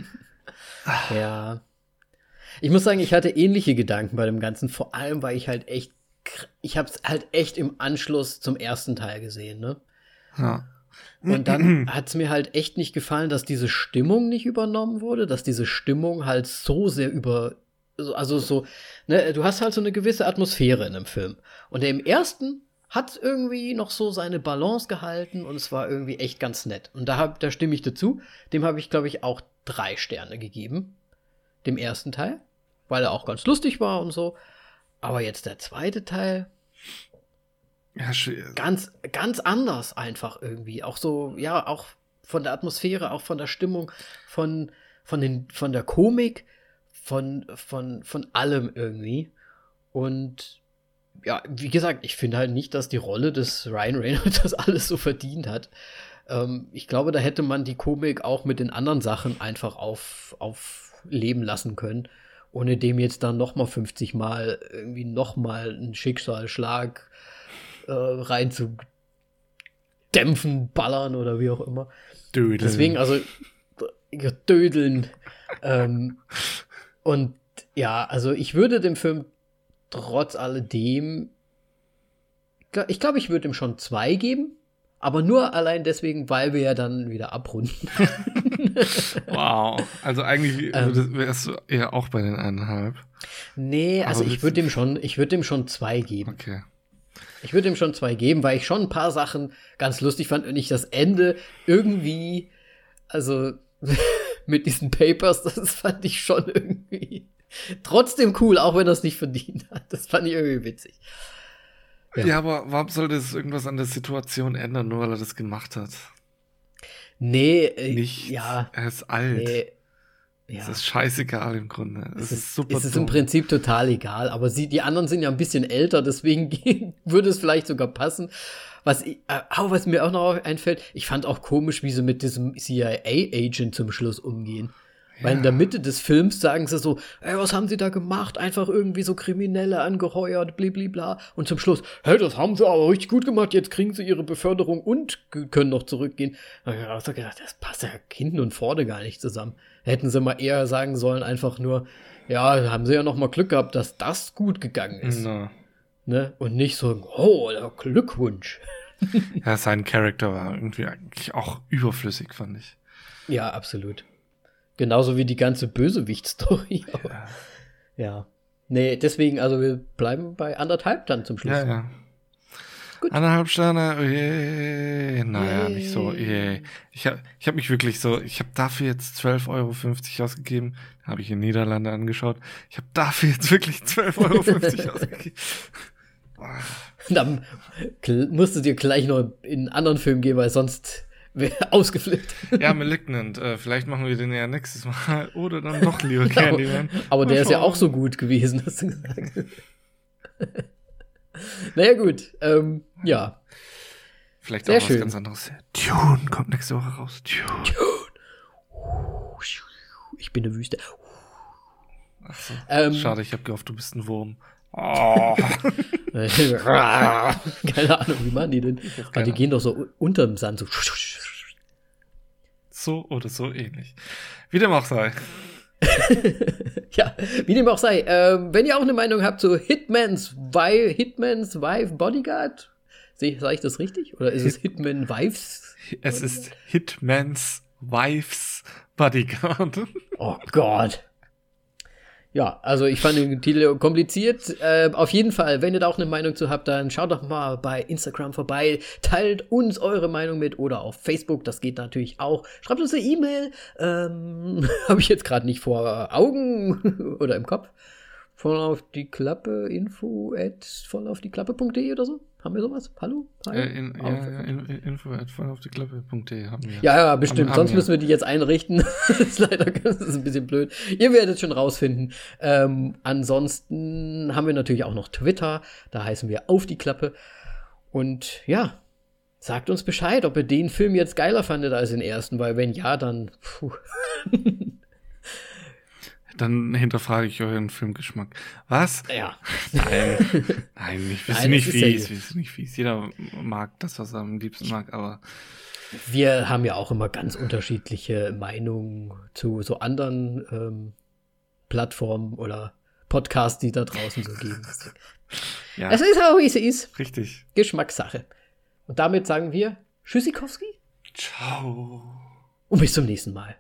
[LAUGHS] ja. Ich muss sagen, ich hatte ähnliche Gedanken bei dem Ganzen, vor allem, weil ich halt echt, ich habe es halt echt im Anschluss zum ersten Teil gesehen, ne? Ja. Und dann hat es mir halt echt nicht gefallen, dass diese Stimmung nicht übernommen wurde, dass diese Stimmung halt so sehr über, also so, ne, du hast halt so eine gewisse Atmosphäre in einem Film. Und im ersten hat irgendwie noch so seine Balance gehalten und es war irgendwie echt ganz nett. Und da, hab, da stimme ich dazu. Dem habe ich, glaube ich, auch drei Sterne gegeben. Dem ersten Teil, weil er auch ganz lustig war und so. Aber jetzt der zweite Teil. Ja, ganz, ganz anders einfach irgendwie. Auch so, ja, auch von der Atmosphäre, auch von der Stimmung, von, von, den, von der Komik von, von, von allem irgendwie. Und ja, wie gesagt, ich finde halt nicht, dass die Rolle des Ryan Reynolds [LAUGHS] das alles so verdient hat. Ähm, ich glaube, da hätte man die Komik auch mit den anderen Sachen einfach auf, auf leben lassen können, ohne dem jetzt dann noch mal 50 Mal irgendwie noch mal einen Schicksalsschlag äh, rein zu dämpfen, ballern oder wie auch immer. Dödeln. Deswegen, also dödeln. ähm, und ja, also ich würde dem Film trotz alledem, ich glaube, ich würde ihm schon zwei geben, aber nur allein deswegen, weil wir ja dann wieder abrunden. [LAUGHS] wow, also eigentlich ähm, wärst du eher auch bei den eineinhalb. Nee, also ich würde dem schon, ich würde dem schon zwei geben. Okay. Ich würde ihm schon zwei geben, weil ich schon ein paar Sachen ganz lustig fand und ich das Ende irgendwie, also [LAUGHS] mit diesen Papers, das fand ich schon irgendwie [LAUGHS] trotzdem cool, auch wenn er es nicht verdient hat. Das fand ich irgendwie witzig. Ja. ja, aber warum sollte es irgendwas an der Situation ändern, nur weil er das gemacht hat? Nee, äh, nicht. Ja. Er ist alt. Nee. Ja. Es ist scheißegal im Grunde. Es, es ist, super. Es ist im Prinzip total egal, aber sie, die anderen sind ja ein bisschen älter, deswegen [LAUGHS] würde es vielleicht sogar passen. Was, ich, äh, was mir auch noch einfällt, ich fand auch komisch, wie sie mit diesem CIA-Agent zum Schluss umgehen. Weil in der Mitte des Films sagen sie so, ey, was haben sie da gemacht? Einfach irgendwie so Kriminelle angeheuert, bliblibla. Und zum Schluss, hey, das haben sie aber richtig gut gemacht, jetzt kriegen sie ihre Beförderung und können noch zurückgehen. Da habe ich gedacht, das passt ja hinten und vorne gar nicht zusammen. Hätten sie mal eher sagen sollen, einfach nur, ja, haben sie ja noch mal Glück gehabt, dass das gut gegangen ist. No. Ne? Und nicht so, oh, Glückwunsch. ja, sein Charakter war irgendwie eigentlich auch überflüssig, fand ich. Ja, absolut. Genauso wie die ganze Bösewicht-Story. [LAUGHS] Ja. ja. Nee, deswegen, also wir bleiben bei anderthalb dann zum Schluss. Ja, ja. Gut. Anderthalb Sterne, oh yeah. naja, Yay. nicht so. Yeah. Ich habe ich hab mich wirklich so, ich habe dafür jetzt 12,50 Euro ausgegeben. Habe ich in Niederlande angeschaut. Ich habe dafür jetzt wirklich 12,50 Euro [LAUGHS] ausgegeben. Dann musst du dir gleich noch in einen anderen Film gehen, weil sonst [LAUGHS] Ausgeflippt. Ja, Malignant. Äh, vielleicht machen wir den ja nächstes Mal. Oder dann doch lieber [LAUGHS] Candyman. Aber der ist ja auch so gut gewesen, hast du gesagt. [LAUGHS] naja, gut. Ähm, ja. Vielleicht Sehr auch schön. was ganz anderes. Tune kommt nächste Woche raus. Tune. Ich bin eine Wüste. So. Ähm, Schade, ich habe gehofft, du bist ein Wurm. Oh. [LAUGHS] Keine Ahnung, wie machen die denn? Aber die gehen doch so unterm Sand so. so oder so ähnlich. Wie dem auch sei. [LAUGHS] Ja, wie dem auch sei. Ähm, wenn ihr auch eine Meinung habt zu Hitmans, Vi Hitmans Wife Bodyguard, sage ich das richtig? Oder ist es Hitman Wives? Es ist Hitmans Wife's Bodyguard. Oh Gott. Ja, also ich fand den Titel kompliziert. Äh, auf jeden Fall, wenn ihr da auch eine Meinung zu habt, dann schaut doch mal bei Instagram vorbei, teilt uns eure Meinung mit oder auf Facebook, das geht natürlich auch. Schreibt uns eine E-Mail, ähm, [LAUGHS] habe ich jetzt gerade nicht vor Augen [LAUGHS] oder im Kopf. Voll auf die Klappe, info at voll auf die Klappe.de oder so. Haben wir sowas? Hallo? Hi? Äh, in, ja, Auf- ja, in, info at voll auf die Klappe.de haben wir. Ja, ja, bestimmt. Haben- Sonst haben müssen wir die jetzt einrichten. [LAUGHS] das ist leider das ist ein bisschen blöd. Ihr werdet schon rausfinden. Ähm, ansonsten haben wir natürlich auch noch Twitter. Da heißen wir auf die Klappe. Und ja, sagt uns Bescheid, ob ihr den Film jetzt geiler fandet als den ersten, weil wenn ja, dann puh. [LAUGHS] Dann hinterfrage ich euren Filmgeschmack. Was? ja. Nein, [LAUGHS] nein, nicht, wir Nein, nicht ja fies, wir sind nicht fies. Jeder mag das, was er am liebsten mag, aber Wir haben ja auch immer ganz unterschiedliche Meinungen zu so anderen ähm, Plattformen oder Podcasts, die da draußen so geben. ja, Es ist auch, wie es ist. richtig. Geschmackssache. Und damit sagen wir Tschüssikowski Ciao. und bis zum nächsten Mal.